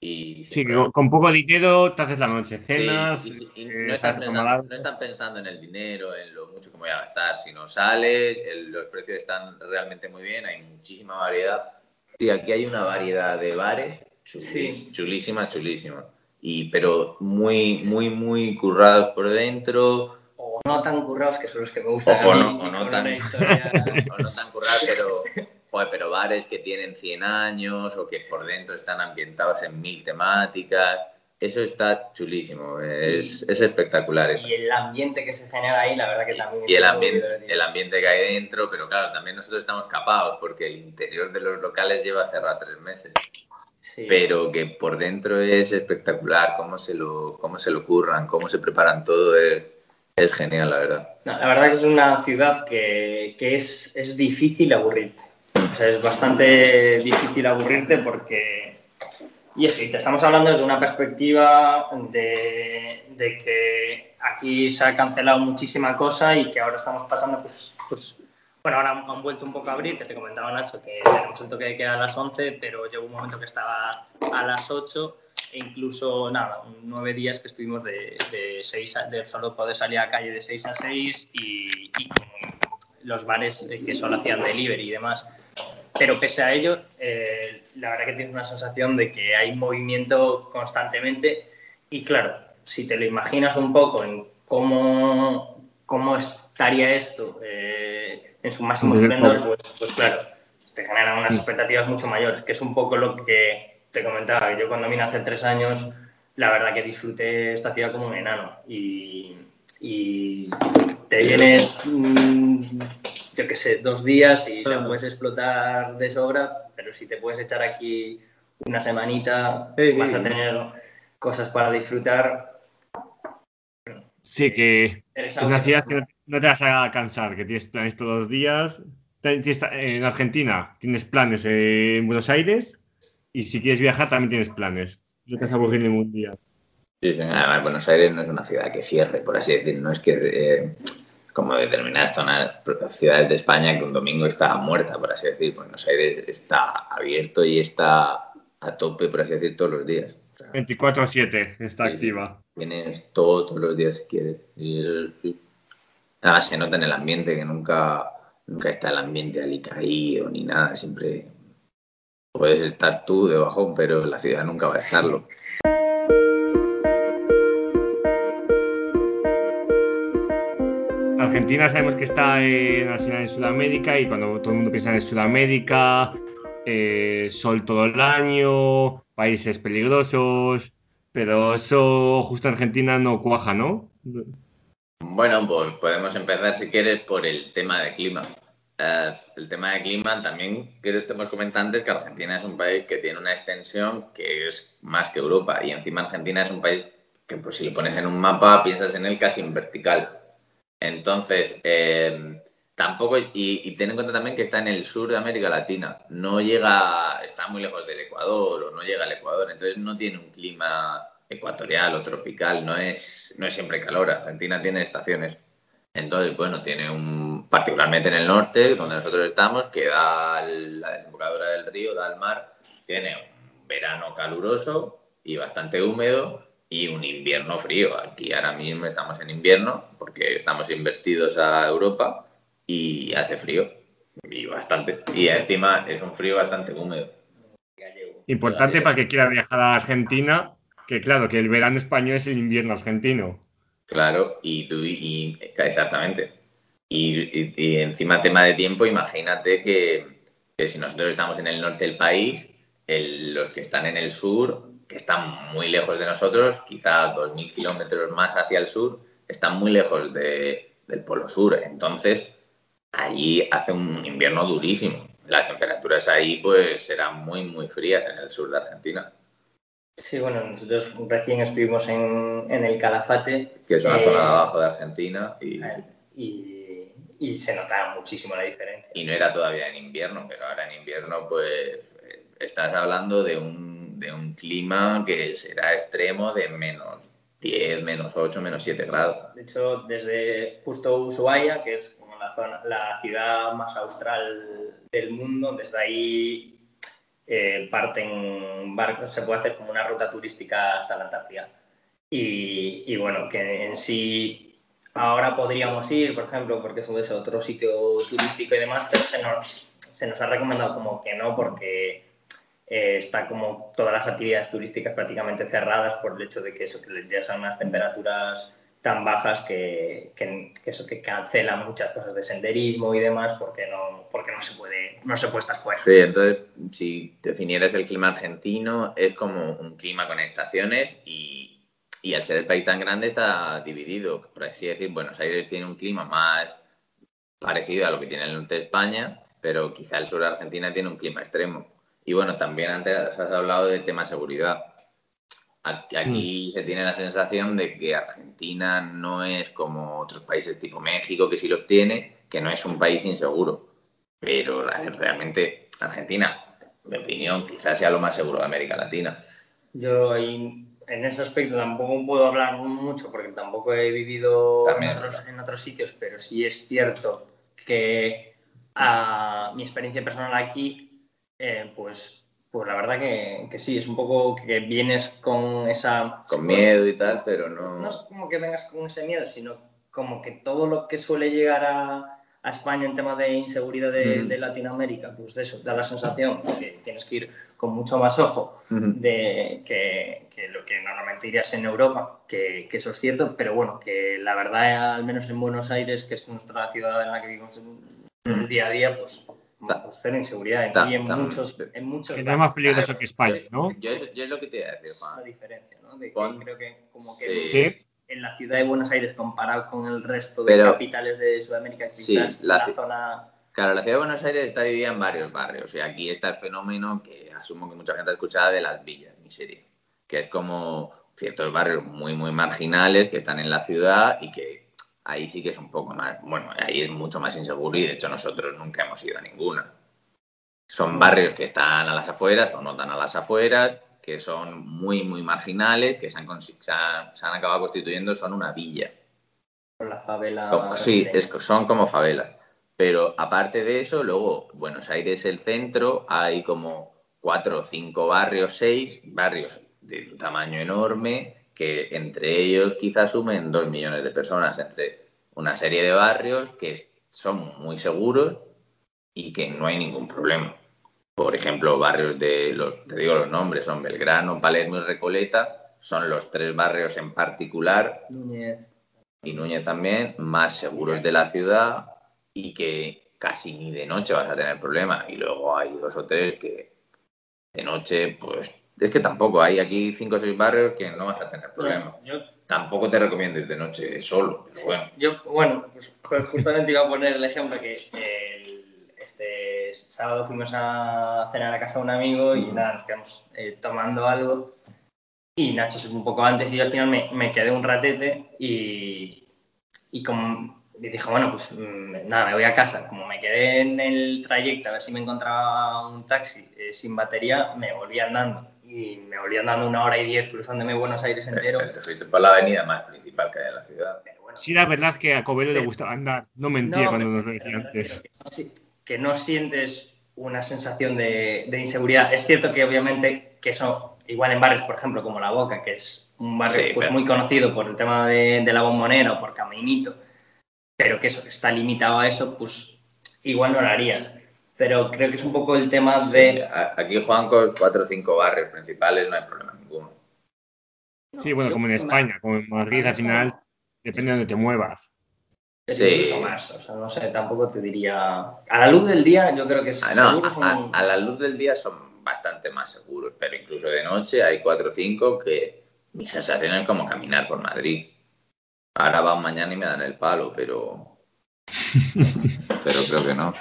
Y sí, con poco dinero te haces la noche, cenas. Eh, no, están pensando, en el dinero, en lo mucho que voy a gastar, sino sales, los precios están realmente muy bien, hay muchísima variedad. Sí, aquí hay una variedad de bares chulísima, chulísima. Y, pero muy, muy, muy currados por dentro. O no tan currados, que son los que me gustan. O, no, no, tan, o no tan currados, pero pero bares que tienen 100 años o que por dentro están ambientados en mil temáticas. Eso está chulísimo, es, es espectacular eso. Y el ambiente que se genera ahí, la verdad que también... Y el ambiente, el ambiente que hay dentro, pero claro, también nosotros estamos capados porque el interior de los locales lleva cerrado tres meses. Pero que por dentro es espectacular, cómo se lo, cómo se lo curran, cómo se preparan todo, es, es genial, la verdad. la verdad que es una ciudad que, que es, es difícil aburrirte es bastante difícil aburrirte porque... Y eso, te estamos hablando desde una perspectiva de, que aquí se ha cancelado muchísima cosa y que ahora estamos pasando, pues, pues bueno, ahora han vuelto un poco a abrir, que te comentaba Nacho que tenemos el toque de queda a las 11, pero llegó un momento que estaba a las 8 e incluso, nada, nueve días que estuvimos de, de, seis de solo poder salir a calle de 6 a 6 y, y los bares que solo hacían delivery y demás pero pese a ello, eh, la verdad que tienes una sensación de que hay movimiento constantemente. Y claro, si te lo imaginas un poco en cómo, cómo estaría esto eh, en su máximo esplendor, pues, pues, claro, te generan unas expectativas mucho mayores, que es un poco lo que te comentaba. Yo cuando vine hace tres años, la verdad que disfruté esta ciudad como un enano. Y, y te vienes... Mm, yo qué sé, dos días y la puedes explotar de sobra, pero si te puedes echar aquí una semanita, vas a tener cosas para disfrutar. Sí, que es una ciudad que no te vas a cansar, que tienes planes todos los días. En Argentina tienes planes en Buenos Aires y si quieres viajar también tienes planes. No te vas a aburrir ningún día. Sí, además Buenos Aires no es una ciudad que cierre, por así decir, no es que eh, como determinadas zonas, ciudades de España que un domingo está muerta, por así decir. Buenos Aires está abierto y está a tope, por así decir, todos los días. 24-7 está activa. Tienes todo, todos los días si quieres. Y eso Además se nota en el ambiente que nunca, nunca está el ambiente alicaído ni nada. Siempre puedes estar tú debajo, pero la ciudad nunca va a estarlo. Argentina sabemos que está en, al final en Sudamérica y cuando todo el mundo piensa en Sudamérica, eh, sol todo el año, países peligrosos, pero eso justo en Argentina no cuaja, ¿no? Bueno, pues podemos empezar si quieres por el tema de clima. Eh, el tema de clima también que estemos comentando antes que Argentina es un país que tiene una extensión que es más que Europa y encima Argentina es un país que pues si lo pones en un mapa piensas en él casi en vertical. Entonces, eh, tampoco, y, ten en cuenta también que está en el sur de América Latina, no llega, está muy lejos del Ecuador o no llega al Ecuador, entonces no tiene un clima ecuatorial o tropical, no es, no es siempre calor, Argentina tiene estaciones. Entonces, bueno, tiene un, particularmente en el norte, donde nosotros estamos, que da la desembocadura del río, da al mar, tiene un verano caluroso y bastante húmedo, y un invierno frío. Aquí ahora mismo estamos en invierno porque estamos invertidos a Europa y hace frío y bastante. Y encima es un frío bastante húmedo. Importante para que quiera viajar a Argentina, que claro, que el verano español es el invierno argentino. Claro, y, tú, y exactamente. Y, encima tema de tiempo, imagínate que, si nosotros estamos en el norte del país, los que están en el sur que están muy lejos de nosotros, quizá 2.000 kilómetros más hacia el sur, están muy lejos del Polo Sur. Entonces, allí hace un invierno durísimo. Las temperaturas ahí pues serán muy, muy frías en el sur de Argentina. Sí, bueno, nosotros recién estuvimos en, el Calafate. Que es una zona de abajo de Argentina. Eh, y, y, se notaba muchísimo la diferencia. Y no era todavía en invierno, pero ahora en invierno pues estás hablando de un de un clima que será extremo de menos 10, menos 8, menos 7 grados. De hecho, desde justo Ushuaia, que es como la, zona, la ciudad más austral del mundo, desde ahí eh, parten barcos, se puede hacer como una ruta turística hasta la Antártida. Y, y bueno, que en sí ahora podríamos ir, por ejemplo, porque es otro sitio turístico y demás, pero se nos, se nos ha recomendado como que no, porque eh, está como todas las actividades turísticas prácticamente cerradas por el hecho de que eso que ya son unas temperaturas tan bajas que, que, eso que cancelan muchas cosas de senderismo y demás porque no porque no se puede no se puede estar fuera. Sí, entonces si definieras el clima argentino es como un clima con estaciones y, y al ser el país tan grande está dividido, por así decir, Buenos Aires tiene un clima más parecido a lo que tiene el norte de España, pero quizá el sur de Argentina tiene un clima extremo. Y bueno, también antes has hablado del tema seguridad. Aquí mm. se tiene la sensación de que Argentina no es como otros países tipo México, que sí los tiene, que no es un país inseguro. Pero realmente Argentina, en mi opinión, quizás sea lo más seguro de América Latina. Yo en ese aspecto tampoco puedo hablar mucho porque tampoco he vivido en otros, en otros, sitios, pero sí es cierto que a mi experiencia personal aquí, eh, pues pues la verdad que, que, sí, es un poco que vienes con esa... Con miedo y tal, pero no... No es como que vengas con ese miedo, sino como que todo lo que suele llegar a, a España en tema de inseguridad de, de, Latinoamérica, pues de eso, da la sensación que tienes que ir con mucho más ojo de que, que, lo que normalmente irías en Europa, que, que, eso es cierto, pero bueno, que la verdad, al menos en Buenos Aires, que es nuestra ciudad en la que vivimos en el día a día, pues cero inseguridad y en muchos, en muchos que no es más peligroso que España, ¿no? Yo, yo, es lo que te iba a decir, Juan. la diferencia, ¿no? De que creo que como que en la ciudad de Buenos Aires comparado con el resto de capitales de Sudamérica, quizás la, la zona... Claro, la ciudad de Buenos Aires está dividida en varios barrios y aquí está el fenómeno que asumo que mucha gente ha escuchado de las villas serie que es como ciertos barrios muy, muy marginales que están en la ciudad y que ahí sí que es un poco más, bueno, ahí es mucho más inseguro y de hecho nosotros nunca hemos ido a ninguna. Son barrios que están a las afueras o no tan a las afueras, que son muy, muy marginales, que se han, se han, acabado constituyendo, son una villa. La favela. sí, son como favelas. Pero aparte de eso, luego Buenos Aires, el centro, hay como cuatro o cinco barrios, seis barrios de un tamaño enorme, que entre ellos quizás sumen dos millones de personas, entre una serie de barrios que son muy seguros y que no hay ningún problema. Por ejemplo, barrios de, los, te digo los nombres, son Belgrano, Palermo y Recoleta, son los tres barrios en particular, Núñez. y Núñez también, más seguros de la ciudad y que casi ni de noche vas a tener problema. Y luego hay dos o tres que de noche, pues es que tampoco, hay aquí cinco o seis barrios que no vas a tener problemas. Yo tampoco te recomiendo ir de noche solo, bueno. Yo, bueno, pues, pues justamente iba a poner el ejemplo que este sábado fuimos a cenar a casa de un amigo y nada, nos quedamos eh, tomando algo y Nacho se fue un poco antes y yo al final me, me quedé un ratete y, y como y dije, bueno, pues mm, nada, me voy a casa. Como me quedé en el trayecto a ver si me encontraba un taxi eh, sin batería, me volví andando y me volví andando una hora y diez cruzándome Buenos Aires entero. Por la avenida más principal que hay en la ciudad. sí, la verdad que a Covello le gustaba andar, no mentía cuando nos lo decía antes. Que no, sientes una sensación de, inseguridad. Es cierto que obviamente que eso, igual en barrios, por ejemplo, como La Boca, que es un barrio pues, muy conocido por el tema de, la bombonera o por Caminito, pero que eso está limitado a eso, pues igual no lo harías pero creo que es un poco el tema de... aquí, Juan, con cuatro o cinco barrios principales no hay problema ninguno. Sí, bueno, como en España, como en Madrid, al final depende de dónde te muevas. Sí. más, o sea, no sé, tampoco te diría... A la luz del día yo creo que es ah, a, la luz del día son bastante más seguros, pero incluso de noche hay cuatro o cinco que mi sensación es como caminar por Madrid. Ahora van mañana y me dan el palo, pero... pero creo que no.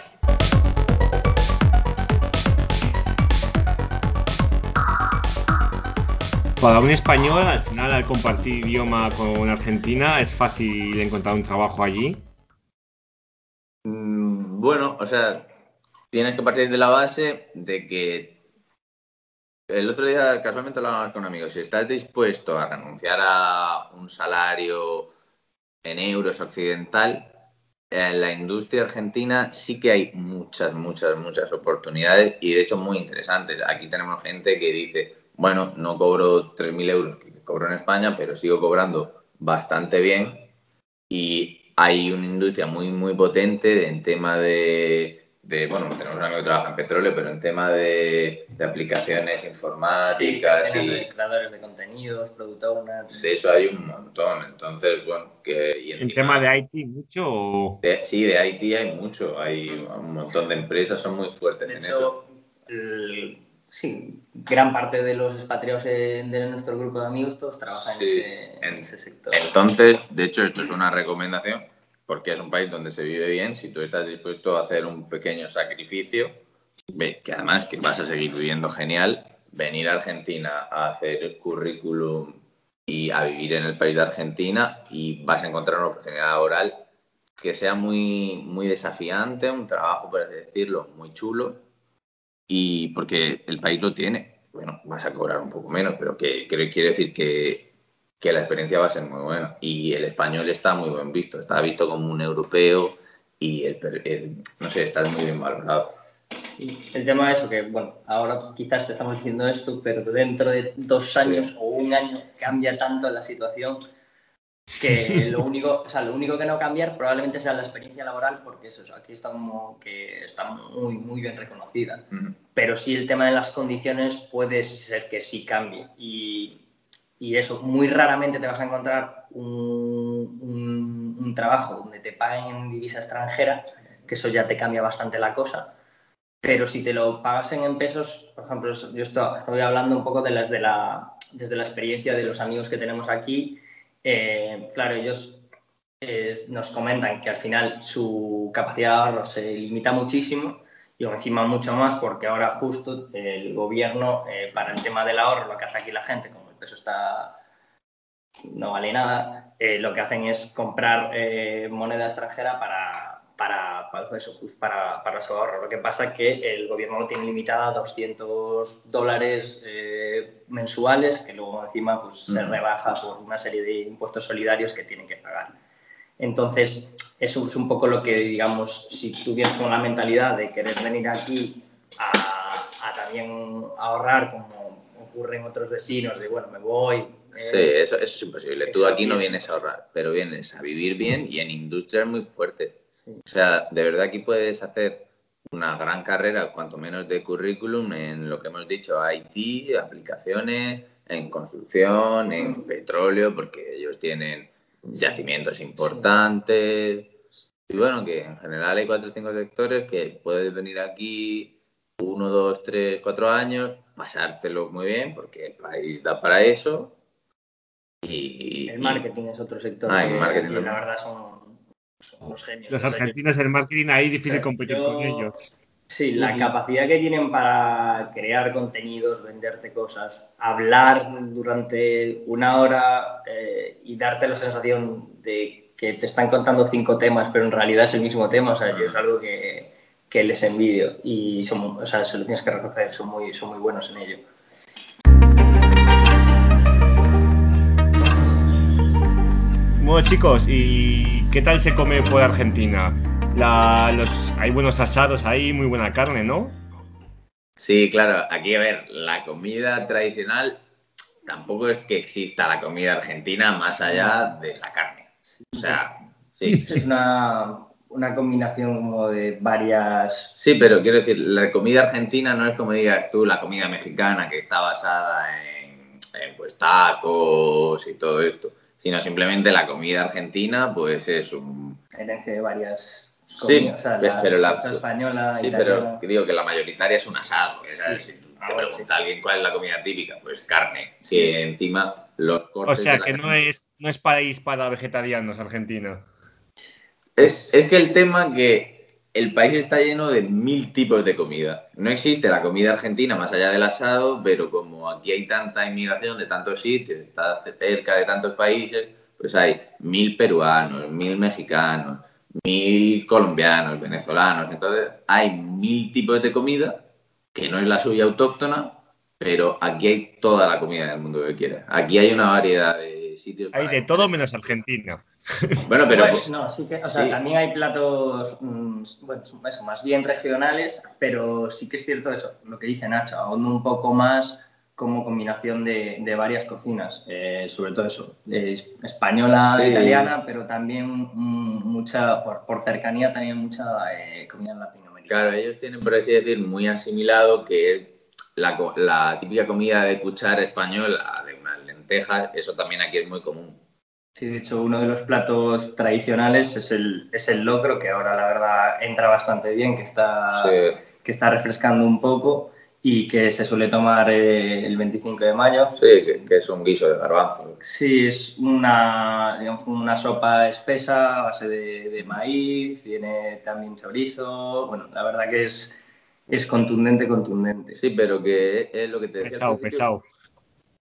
Para un español, al final, al compartir idioma con Argentina, ¿es fácil encontrar un trabajo allí? Mm, bueno, o sea, tienes que partir de la base de que el otro día casualmente hablaba con un amigo, si estás dispuesto a renunciar a un salario en euros occidental, en la industria argentina sí que hay muchas, muchas, muchas oportunidades y de hecho muy interesantes. Aquí tenemos gente que dice, bueno, no cobro 3.000 euros que cobro en España, pero sigo cobrando bastante bien. Y hay una industria muy, muy potente en tema de bueno, tenemos un amigo que trabaja en petróleo, pero en tema de, aplicaciones informáticas y... De creadores de contenidos, product owners... De eso hay un montón, entonces, bueno, que... ¿En tema de IT mucho sí, de IT hay mucho, hay un montón de empresas, son muy fuertes de en hecho, eso. Sí, gran parte de los expatriados de nuestro grupo de amigos todos trabajan en, ese, en ese sector. Entonces, de hecho, esto es una recomendación porque es un país donde se vive bien, si tú estás dispuesto a hacer un pequeño sacrificio, que además que vas a seguir viviendo genial, venir a Argentina a hacer el currículum y a vivir en el país de Argentina y vas a encontrar una oportunidad laboral que sea muy, muy desafiante, un trabajo, por así decirlo, muy chulo, y porque el país lo tiene. Bueno, vas a cobrar un poco menos, pero que, que quiere decir que que la experiencia va a ser muy buena. Y el español está muy bien visto, está visto como un europeo y el, no sé, está muy bien valorado. el tema es eso, que bueno, ahora quizás te estamos diciendo esto, pero dentro de dos años o un año cambia tanto la situación que lo único, o sea, lo único que no cambiar probablemente sea la experiencia laboral, porque eso, aquí está como que está muy, muy bien reconocida. Pero sí el tema de las condiciones puede ser que sí cambie. Y y eso, muy raramente te vas a encontrar un, un, trabajo donde te paguen en divisa extranjera, que eso ya te cambia bastante la cosa. Pero si te lo pagasen en pesos, por ejemplo, yo estoy, hablando un poco de la, de la, desde la experiencia de los amigos que tenemos aquí. Eh, claro, ellos eh, nos comentan que al final su capacidad de ahorro se limita muchísimo y encima mucho más porque ahora justo el gobierno, eh, para el tema del ahorro, lo que hace aquí la gente, como eso está no vale nada, lo que hacen es comprar moneda extranjera para, para, para, eso, pues para, para, su ahorro. Lo que pasa es que el gobierno lo tiene limitada a 200 dólares eh, mensuales, que luego encima pues, se rebaja por una serie de impuestos solidarios que tienen que pagar. Entonces, eso es un poco lo que, digamos, si tú vienes con la mentalidad de querer venir aquí a, a también ahorrar como ocurre en otros destinos, de bueno, me voy. Eh, sí, eso, eso, es imposible. Tú aquí no vienes a ahorrar, pero vienes a vivir bien y en industria es muy fuerte. O sea, de verdad aquí puedes hacer una gran carrera, cuanto menos de currículum, en lo que hemos dicho, IT, aplicaciones, en construcción, en petróleo, porque ellos tienen yacimientos importantes. Y bueno, que en general hay cuatro o cinco sectores que puedes venir aquí uno, dos, tres, cuatro años, pasártelo muy bien, porque el país da para eso. Y, el marketing es otro sector ah, que, marketing, la verdad son, los genios. Los argentinos, el marketing ahí difícil competir con ellos. Sí, la capacidad que tienen para crear contenidos, venderte cosas, hablar durante una hora eh, y darte la sensación de que te están contando cinco temas, pero en realidad es el mismo tema. O sea, yo es algo que, que les envidio y son, o sea, se lo tienes que reconocer, son muy, son muy buenos en ello. Bueno chicos, ¿y qué tal se come por Argentina? los, hay buenos asados ahí, muy buena carne, ¿no? Sí, claro, aquí a ver, la comida tradicional tampoco es que exista la comida argentina más allá de la carne. O sea, sí. Es una, una combinación como de varias... Sí, pero quiero decir, la comida argentina no es como digas tú, la comida mexicana que está basada en, pues tacos y todo esto, sino simplemente la comida argentina pues es un... Herencia de varias comidas, sí, la pero la española, Sí, pero digo que la mayoritaria es un asado, Si te ah, pregunta a alguien cuál es la comida típica, pues carne, sí, encima los cortes... O sea, que no es, no es país para vegetarianos Argentina. Es, que el tema que el país está lleno de mil tipos de comida. No existe la comida argentina más allá del asado, pero como aquí hay tanta inmigración de tantos sitios, está cerca de tantos países, pues hay mil peruanos, mil mexicanos, mil colombianos, venezolanos. Entonces hay mil tipos de comida que no es la suya autóctona, pero aquí hay toda la comida del mundo que quieras. Aquí hay una variedad de sitios. Hay de todo menos Argentina. Bueno, pero Pues, no, sí que, o sea, sí. también hay platos, mm, bueno, eso, más bien regionales, pero sí que es cierto eso, lo que dice Nacho, aún un poco más como combinación de, de varias cocinas, eh, sobre todo eso, eh, es- española, Sí. italiana, pero también mm, mucha, por, por cercanía, también mucha eh, comida en Latinoamérica. Claro, ellos tienen, por así decir, muy asimilado que la, la típica comida de cuchara española, de unas lentejas, eso también aquí es muy común. Sí, de hecho, uno de los platos tradicionales es el, es el locro, que ahora la verdad entra bastante bien, que está, Sí, que está refrescando un poco y que se suele tomar eh, el 25 de mayo. sí, que, que es un guiso de garbanzo. Sí, es una, digamos, una sopa espesa a base de, de maíz, tiene también chorizo. Bueno, la verdad que es, es contundente, contundente. Sí, pero que es lo que te decía. Pesado, pesado.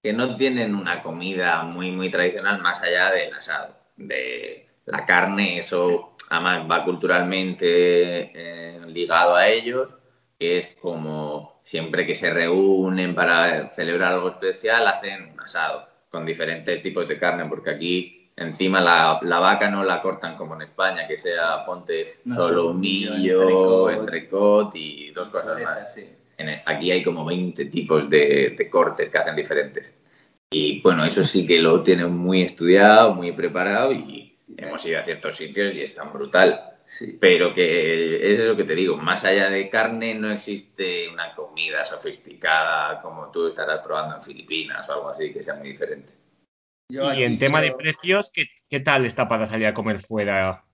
Que no tienen una comida muy, muy tradicional más allá del asado. De la carne, eso además va culturalmente eh, ligado a ellos, que es como siempre que se reúnen para celebrar algo especial, hacen un asado con diferentes tipos de carne, porque aquí encima la, la vaca no la cortan como en España, que sea, ponte No, solo solomillo, millo, entrecot, entrecot y dos cosas más. sí. En el- aquí hay como 20 tipos de, de cortes que hacen diferentes. Y bueno, eso sí que lo tienen muy estudiado, muy preparado y hemos ido a ciertos sitios y es tan brutal. Sí. Pero que eso es lo que te digo, más allá de carne no existe una comida sofisticada como tú estarás probando en Filipinas o algo así que sea muy diferente. Yo Y en tema de precios, ¿qué, qué tal está para salir a comer fuera?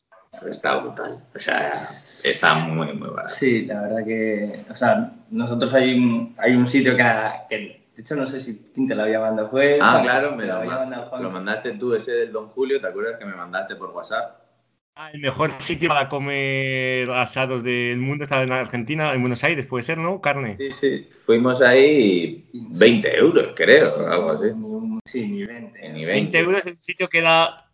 Pero está brutal. O sea, está muy, muy barato. Sí, la verdad que, o sea, nosotros hay un, hay un sitio que, que, de hecho, no sé si te lo había mandado, fue... Ah, Juan, claro, me lo, había ma- mandado Juan. lo mandaste tú, ese del Don Julio, ¿te acuerdas que me mandaste por WhatsApp? Ah, El mejor sitio para comer asados del mundo está en Argentina, en Buenos Aires, puede ser, ¿no? Carne. Sí, sí. Fuimos ahí y 20 euros, creo, o algo así. Ni un- Sí, ni 20. Ni 20 20. euros es un sitio que da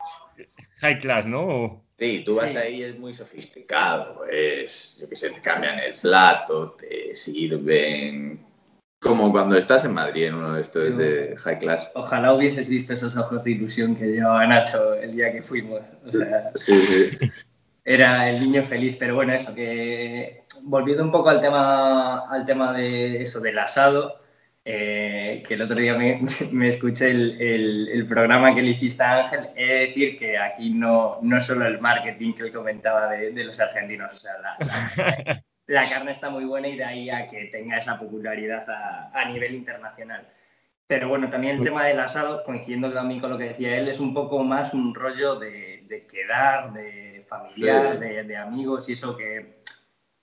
high class, ¿no? Sí, tú vas Sí. ahí, es muy sofisticado, pues, yo qué sé, te cambian el plato, te sirven... Como cuando estás en Madrid en uno de estos de high class. Ojalá hubieses visto esos ojos de ilusión que llevaba Nacho el día que fuimos. O sea, Sí, sí. era el niño feliz, pero bueno, eso, que volviendo un poco al tema, al tema de eso, del asado, eh, que el otro día me, me escuché el, el- el programa que le hiciste a Ángel, he de decir que aquí no, no solo el marketing que él comentaba de, de los argentinos, o sea, la, la- la carne está muy buena y de ahí a que tenga esa popularidad a, a nivel internacional. Pero bueno, también el tema del asado, coincidiendo también con lo que decía él, es un poco más un rollo de, de quedar, de familiar, de, de amigos y eso que,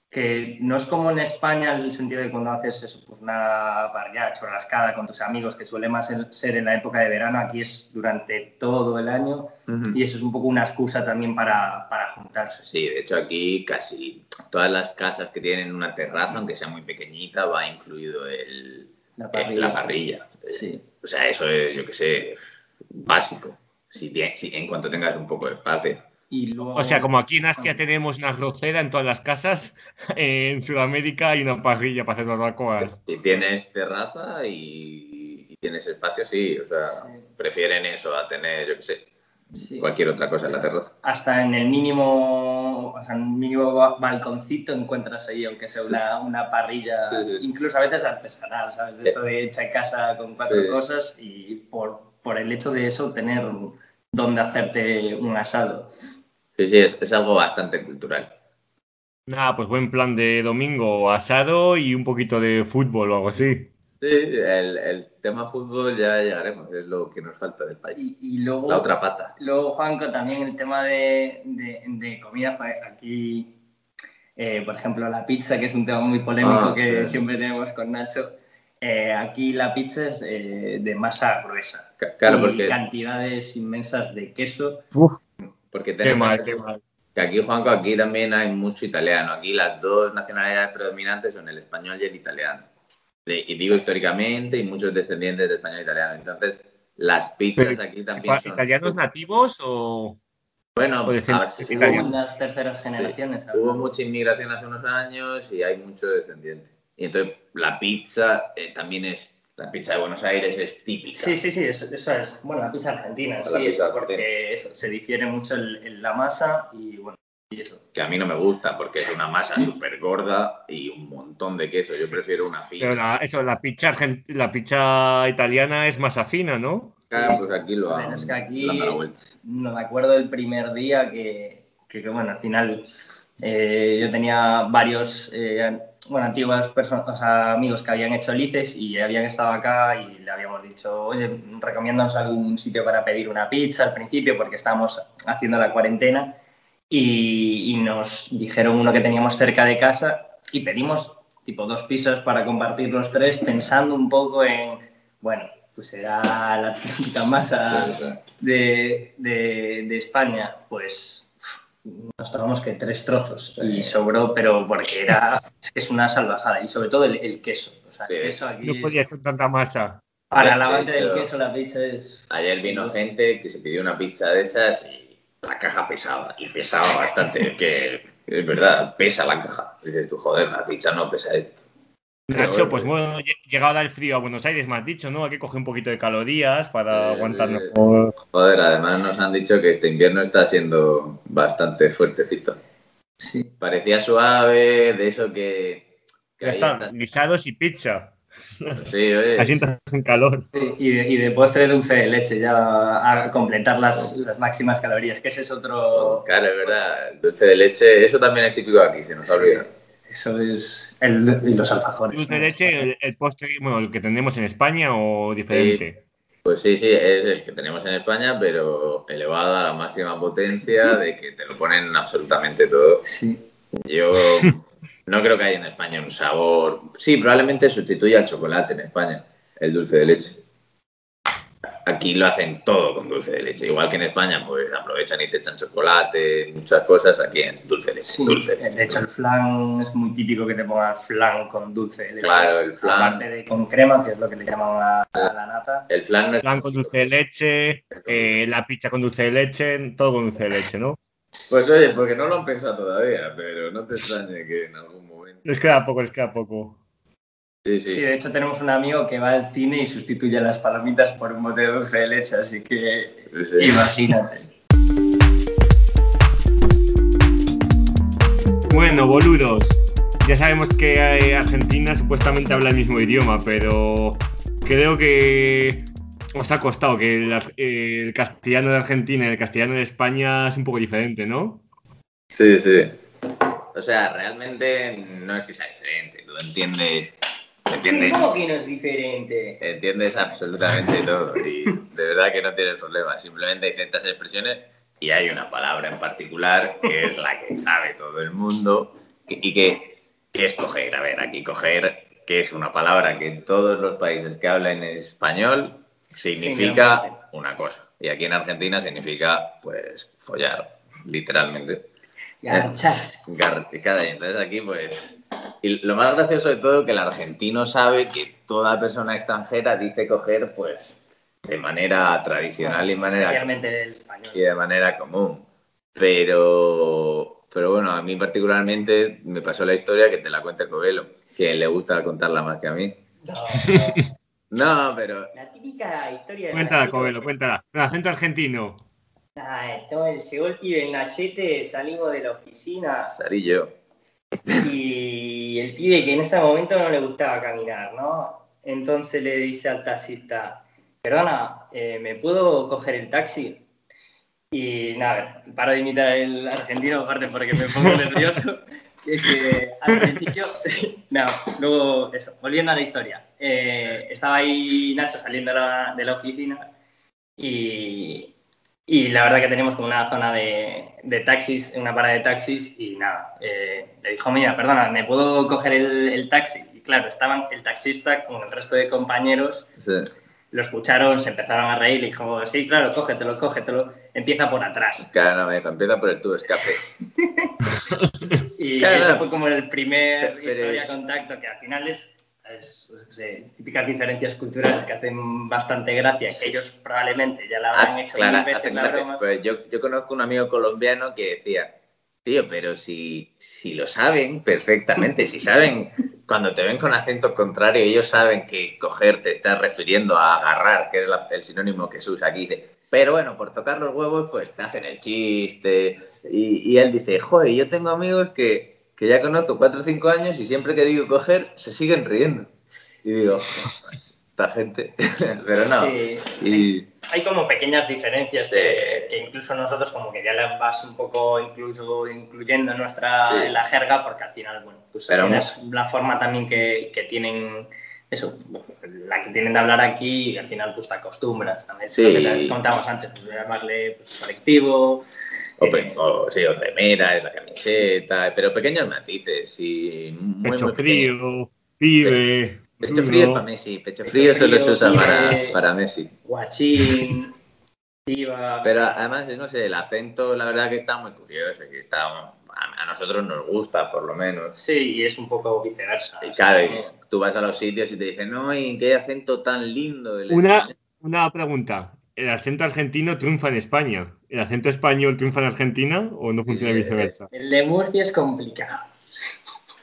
que no es como en España en el sentido de cuando haces eso, pues una parrilla churrascada con tus amigos, que suele más ser en la época de verano, aquí es durante todo el año y eso es un poco una excusa también para, para juntarse. Sí, de hecho aquí casi todas las casas que tienen una terraza, aunque sea muy pequeñita, va incluido el, La parrilla. la parrilla. Sí. O sea, eso es, yo qué sé, básico. Si, si- en cuanto tengas un poco de espacio. Y luego, O sea, como aquí en Asia tenemos una arrocera en todas las casas, en Sudamérica hay una parrilla para hacer barbacoas. Si tienes terraza y, y tienes espacio, sí. O sea, Sí. prefieren eso a tener, yo qué sé, Sí. cualquier otra cosa en la terraza. hasta en el mínimo, o sea, en el mínimo ba- balconcito encuentras ahí, aunque sea una, una parrilla, Sí, sí. incluso a veces artesanal, ¿sabes? De esto de hecha en casa con cuatro Sí. cosas y por, por el hecho de eso tener donde hacerte un asado. Sí, sí, es, es algo bastante cultural. Nada, pues buen plan de domingo, asado y un poquito de fútbol o algo así. Sí, el, el tema fútbol ya llegaremos, es lo que nos falta del país. Y, y luego, La otra pata. luego, Juanco, también el tema de, de- de comida, pues, aquí, eh, por ejemplo, la pizza, que es un tema muy polémico Ah, que siempre tenemos con Nacho. eh, aquí la pizza es eh, de masa gruesa. Claro, y porque, cantidades inmensas de queso. Porque Qué tenemos mal, qué mal. que aquí, Juanco, aquí también hay mucho italiano. Aquí las dos nacionalidades predominantes son el español y el italiano. De- y digo históricamente y muchos descendientes de español e italiano. Entonces, las pizzas Pero, aquí también son... ¿Italianos nativos o...? Bueno, de hubo? Unas terceras generaciones. ahora. hubo mucha inmigración hace unos años y hay mucho descendiente. Y entonces la pizza eh, también es La pizza de Buenos Aires es típica. Sí, sí, sí, eso, eso es. Bueno, la pizza argentina, La sí, pizza porque argentina. eso, se difiere mucho en, en la masa y bueno, y eso. Que a mí no me gusta porque es una masa súper gorda y un montón de queso. Yo prefiero una Pero fina. la, eso, la pizza, la pizza italiana es masa fina, ¿no? Claro, pues aquí lo Pero han, es que aquí- le han dado la vuelta. No me acuerdo del primer día que, que, que, bueno, al final eh, yo tenía varios eh, bueno, antiguas personas, o sea, amigos que habían hecho lices y habían estado acá y le habíamos dicho, oye, recomiéndanos algún sitio para pedir una pizza al principio porque estábamos haciendo la cuarentena y, y nos dijeron uno que teníamos cerca de casa y pedimos tipo dos pisos para compartir los tres pensando un poco en, bueno, pues era la típica masa de, de- de España, pues nos tomamos que tres trozos y sobró, pero porque era, es una salvajada y sobre todo el, el queso. O sea, Sí. el queso aquí No podías con tanta masa. para el amante del queso la pizza es... Ayer vino gente que se pidió una pizza de esas y la caja pesaba. Y pesaba bastante. Es que es verdad, pesa la caja. Dices tú, joder, la pizza no pesa esto. Nacho, pues bueno, lle- llegado el frío a Buenos Aires, me has dicho, ¿no? Hay que coger un poquito de calorías para Eh, aguantar mejor. Joder, además nos han dicho que este invierno está siendo bastante fuertecito. Sí. Parecía suave, de eso que. que Ya ahí está, guisados y pizza. Sí, oye. Así entras en calor. Y de, y de postre dulce de leche, ya a completar las, las máximas calorías, que ese es otro... Claro, es verdad. El dulce de leche, eso también es típico aquí, se nos Sí. olvida. Eso es... El, y los alfajores. Dulce de leche, el, el postre, bueno, el que tenemos en España o diferente. Pues sí, sí, es el que tenemos en España, pero elevado a la máxima potencia de que te lo ponen absolutamente todo. Sí. Yo no creo que haya en España un sabor. Sí, probablemente sustituya al chocolate en España, el dulce de leche. Aquí lo hacen todo dulce de leche. Igual que en España, pues aprovechan y te echan chocolate, muchas cosas. Aquí es dulce de leche. Sí, dulce de leche. de hecho el flan es muy típico que te pongan flan con dulce de leche. Claro, el flan. Aparte de con crema, que es lo que le llaman a, a la nata. El flan no es. Flan con dulce de leche, eh, la pizza con dulce de leche, todo con dulce de leche, ¿no? Pues oye, porque no lo han pensado todavía, pero no te extrañe que en algún momento. Les queda poco, les queda poco. Sí, Sí, sí. de hecho tenemos un amigo que va al cine y sustituye las palomitas por un bote de dulce de leche, así que sí, sí. imagínate. Bueno, boludos. Ya sabemos que Argentina supuestamente habla el mismo idioma, pero creo que os ha costado que el, el castellano de Argentina y el castellano de España es un poco diferente, ¿no? Sí, sí. O sea, realmente no es que sea diferente. Tú entiendes, entiendes, que no es diferente? entiendes absolutamente todo y de verdad que no tienes problema. Simplemente hay ciertas expresiones y hay una palabra en particular que es la que sabe todo el mundo y que, que es coger. A ver, aquí coger, que es una palabra que en todos los países que hablan español significa Singularmente. una cosa. Y aquí en Argentina significa, pues, follar, literalmente. Y entonces aquí, pues. Y lo más gracioso de todo que el argentino sabe que toda persona extranjera dice coger, pues, de manera tradicional y, manera, Especialmente el español. y de manera común. Pero, pero bueno, a mí particularmente me pasó la historia que te la cuenta Covelo, que le gusta contarla más que a mí. No, pero La típica historia de Cuéntala. Covelo, cuéntala. Con acento argentino. Ah, entonces llegó el pibe el Nachete, salimos de la oficina Sarillo. y el pibe que en ese momento no le gustaba caminar, ¿no? Entonces le dice al taxista, perdona, eh, ¿me puedo coger el taxi? Y nada, a ver, paro de imitar el argentino, aparte porque me pongo nervioso, que es que al principio, no, luego eso, volviendo a la historia, Eh, estaba ahí Nacho saliendo de la, de la oficina y, y la verdad que tenemos como una zona de, de taxis, una parada de taxis y nada, eh, le dijo, mira, perdona, ¿me puedo coger el, el taxi? Y claro, estaban el taxista con el resto de compañeros, Sí. lo escucharon, se empezaron a reír, le dijo, sí, claro, cógetelo, cógetelo, empieza por atrás. Claro, no, me dijo, empieza por el tubo escape. Y Claro, eso claro. fue como el primer Pero- historia contacto, que al final es, es, pues, sé, típicas diferencias culturales que hacen bastante gracia, que ellos probablemente ya la habrán Ah, hecho claro, mil veces la broma. Pues yo, yo conozco un amigo colombiano que decía, tío, pero si, si lo saben perfectamente, si saben cuando te ven con acento contrario, ellos saben que coger te está refiriendo a agarrar, que es el sinónimo que se usa aquí. pero bueno, por tocar los huevos, pues te hacen el chiste. Y, él dice, joder, yo tengo amigos que, que ya conozco cuatro o cinco años y siempre que digo coger, se siguen riendo. Y digo, esta gente, pero no. Y... Hay como pequeñas diferencias que incluso nosotros como que ya las vas un poco incluso incluyendo en nuestra en la jerga porque al final, bueno, pues es la forma también que, que, tienen eso, la que tienen de hablar aquí y al final pues te acostumbras. También sí. lo que te contamos antes, pues, llamarle pues, colectivo. O, o, sí, o mera, es la camiseta, pero pequeños matices y muy, Pecho frío, pibe. Pecho frío es para Messi. Pecho, frío, solo se usa para, para, Messi. Guachín. Pero además, no sé, el acento, la verdad que está muy curioso. Que está, a, nosotros nos gusta, por lo menos. Sí, y es un poco viceversa. Y claro, tú vas a los sitios y te dicen, no, y qué acento tan lindo. una, una pregunta. ¿El acento argentino triunfa en España? ¿El acento español triunfa en Argentina o no funciona viceversa? El de Murcia es complicado.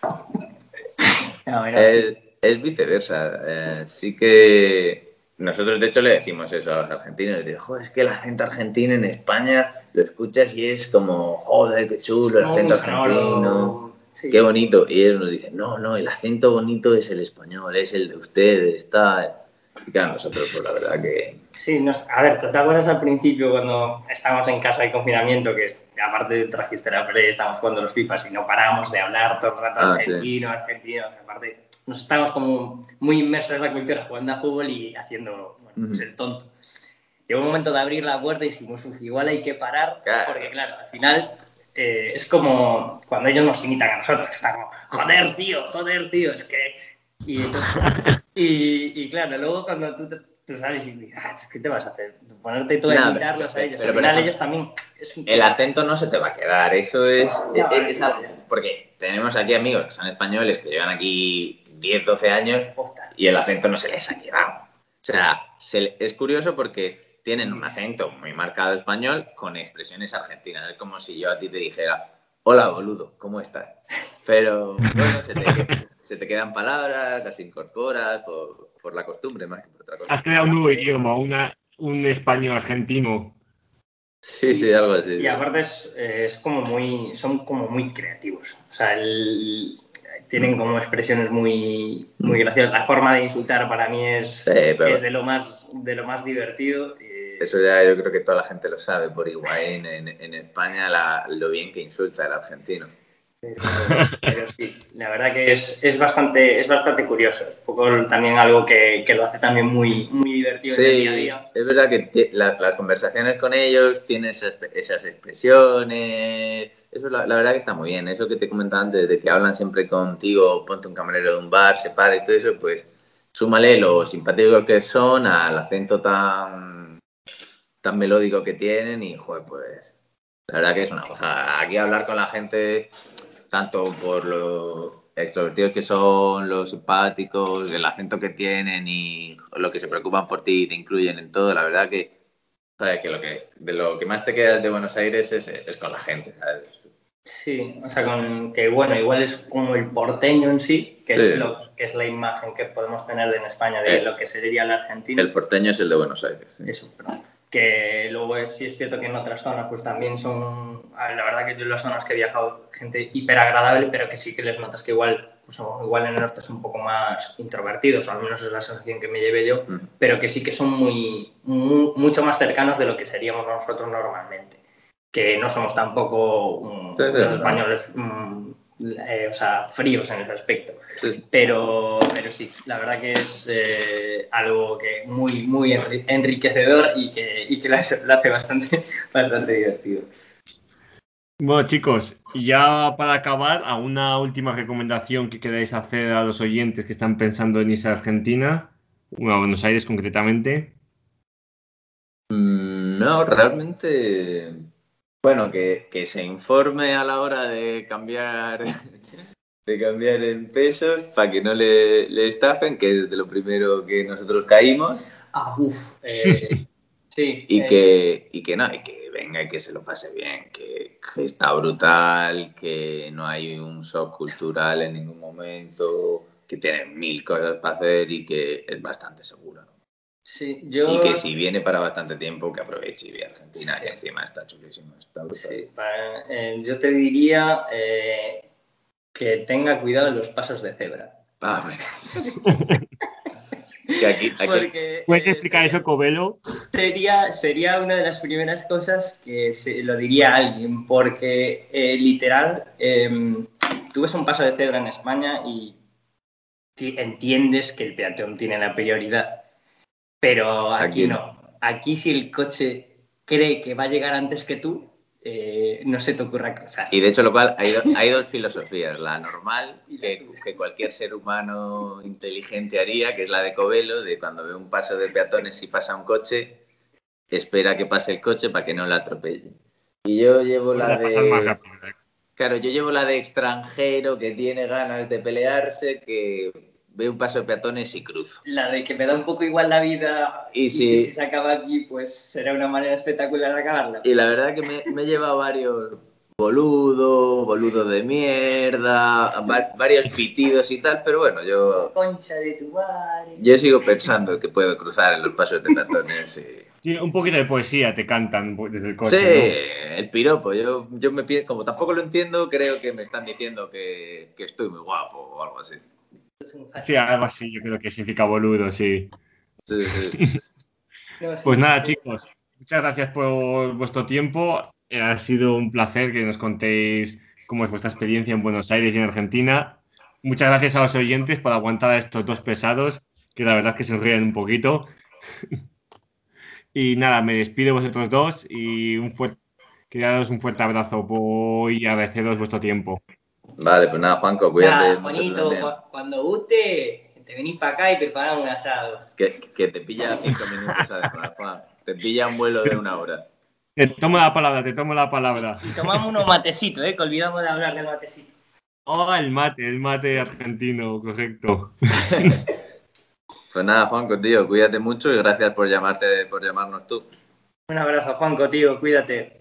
no, es viceversa. Eh, sí que nosotros, de hecho, le decimos eso a los argentinos. Les digo, es que el acento argentino en España lo escuchas y es como, joder, qué chulo el acento argentino. Qué bonito. Y ellos nos dicen, no, no, el acento bonito es el español, es el de ustedes, está. Y claro, nosotros, pues la verdad que. Sí, nos... a ver, ¿te acuerdas al principio cuando estábamos en casa de confinamiento que aparte trajiste la pre, estábamos jugando los FIFAs y no parábamos de hablar todo el rato ah, argentino, argentino, aparte nos estábamos como muy inmersos en la cultura, jugando a fútbol y haciendo bueno, pues el tonto. Llegó un momento de abrir la puerta y dijimos, igual hay que parar, porque claro, al final eh, es como cuando ellos nos imitan a nosotros, que están como, joder, tío, joder, tío, es que... Y, y, claro, luego cuando tú, tú sabes y ah, ¿qué te vas a hacer? Ponerte todo a imitarlos a ellos. Pero, al final ellos también... El acento no se te va a quedar, eso es... es, porque tenemos aquí amigos que son españoles que llevan aquí 10, 12 años y el acento no se les ha quedado. O sea, es curioso porque tienen un acento muy marcado español con expresiones argentinas. Es como si yo a ti te dijera, hola boludo, ¿cómo estás? Pero bueno, se te, quedan palabras, las incorporas por, por, la costumbre más que por otra cosa. Has creado un nuevo idioma, una, un español argentino. Sí, sí, algo así. Y aparte es, es, como muy, son como muy creativos. O sea, el, tienen como expresiones muy, muy graciosas. La forma de insultar para mí es, es de, lo más, de lo más divertido. Eso ya yo creo que toda la gente lo sabe por Higuaín en, en España lo bien que insulta el argentino. Pero, sí, la verdad que es, es, bastante, es bastante curioso. Un poco también algo que, que, lo hace también muy, muy divertido en el día a día. Es verdad que las conversaciones con ellos tienen esas, esas expresiones, eso la, la, verdad que está muy bien. Eso que te comentaba antes, de que hablan siempre contigo, ponte un camarero de un bar, se para y todo eso, pues súmale lo simpáticos que son al acento tan, tan melódico que tienen y, joder, pues la verdad que es una cosa. Aquí hablar con la gente, tanto por lo extrovertidos que son, los simpáticos, el acento que tienen y lo que se preocupan por ti y te incluyen en todo, la verdad que, que, lo que de lo que más te queda de Buenos Aires es, es con la gente, ¿sabes? Sí, o sea, con que bueno, igual es como el porteño en sí, que, Es, lo, que es la imagen que podemos tener en España de eh, lo que sería el argentino. El porteño es el de Buenos Aires. Eso, perdón. Que luego sí es cierto que en otras zonas pues también son, la verdad que yo en las zonas que he viajado, gente hiper agradable, pero que sí que les notas que igual, pues, igual en el norte son un poco más introvertidos, o al menos es la sensación que me llevé yo, pero que sí que son muy, mucho más cercanos de lo que seríamos nosotros normalmente que no somos tampoco los españoles mm, eh, o sea, fríos en ese aspecto. Pero, pero sí, la verdad que es eh, algo que muy, muy enriquecedor y que, y que lo hace, bastante, bastante divertido. Bueno, chicos, ya para acabar, ¿alguna última recomendación que queráis hacer a los oyentes que están pensando en irse a Argentina? a Buenos Aires concretamente. Mm, no, realmente bueno, que, se informe a la hora de cambiar de cambiar en pesos para que no le, le, estafen, que es de lo primero que nosotros caímos. Ah, uff. Eh, sí. Y, que, y que no, y que venga y que se lo pase bien, que, está brutal, que no hay un shock cultural en ningún momento, que tiene mil cosas para hacer y que es bastante seguro. Sí, yo... Y que si viene para bastante tiempo, que aproveche y vea Argentina, Sí. que encima está chulísimo. Está brutal. Sí, para- eh, yo te diría eh, que tenga cuidado en los pasos de cebra. Ah, bueno. que aquí, aquí- Porque, ¿Puedes eh, explicar eso, Covelo? Sería, sería una de las primeras cosas que se lo diría a alguien, porque eh, literal, eh, tú ves un paso de cebra en España y ti- entiendes que el peatón tiene la prioridad, pero aquí, Aquí no. Aquí si el coche cree que va a llegar antes que tú, eh, no se te ocurra cruzar. Y de hecho, lo cual, hay, do- hay dos filosofías. La normal, que, que cualquier ser humano inteligente haría, que es la de Covelo, de cuando ve un paso de peatones y pasa un coche, espera que pase el coche para que no la atropelle. Y yo llevo la de... rápido. ¿eh? Claro, yo llevo la de extranjero que tiene ganas de pelearse, que ve un paso de peatones y cruzo. La de que me da un poco igual la vida Y y, si- que si se acaba aquí, pues será una manera espectacular de acabarla. Y la verdad que me, me he llevado varios boludo, boludo de mierda, va- varios pitidos y tal, pero bueno, yo, Concha de tu madre. yo sigo pensando que puedo cruzar en los pasos de peatones. y- Sí, un poquito de poesía te cantan desde el Sí, coche. el piropo, yo, yo me pienso, como tampoco lo entiendo, creo que me están diciendo que, que estoy muy guapo o algo así. Sí, algo así, yo creo que significa boludo, sí. Sí, sí. No, sí. Pues nada, chicos, muchas gracias por vuestro tiempo. Eh, Ha sido un placer que nos contéis cómo es vuestra experiencia en Buenos Aires y en Argentina. Muchas gracias a los oyentes por aguantar a estos dos pesados, que la verdad es que se ríen un poquito. y nada, me despido de vosotros dos y un fuerte, quería daros un fuerte abrazo por- y agradeceros vuestro tiempo. Vale, pues nada, Juanco, cuídate. Nada, cu- cuando guste, te venís para acá y preparamos un asado. Que, que te pilla cinco minutos además, Juan. Te pilla un vuelo de una hora. Te tomo la palabra, te tomo la palabra. Y tomamos unos matecitos, ¿eh? que olvidamos de hablar del matecito. Oh, el mate, el mate argentino, correcto. Pues nada, Juanco, tío, cuídate mucho y gracias por llamarte, por llamarnos tú. Un abrazo, Juanco, tío, cuídate.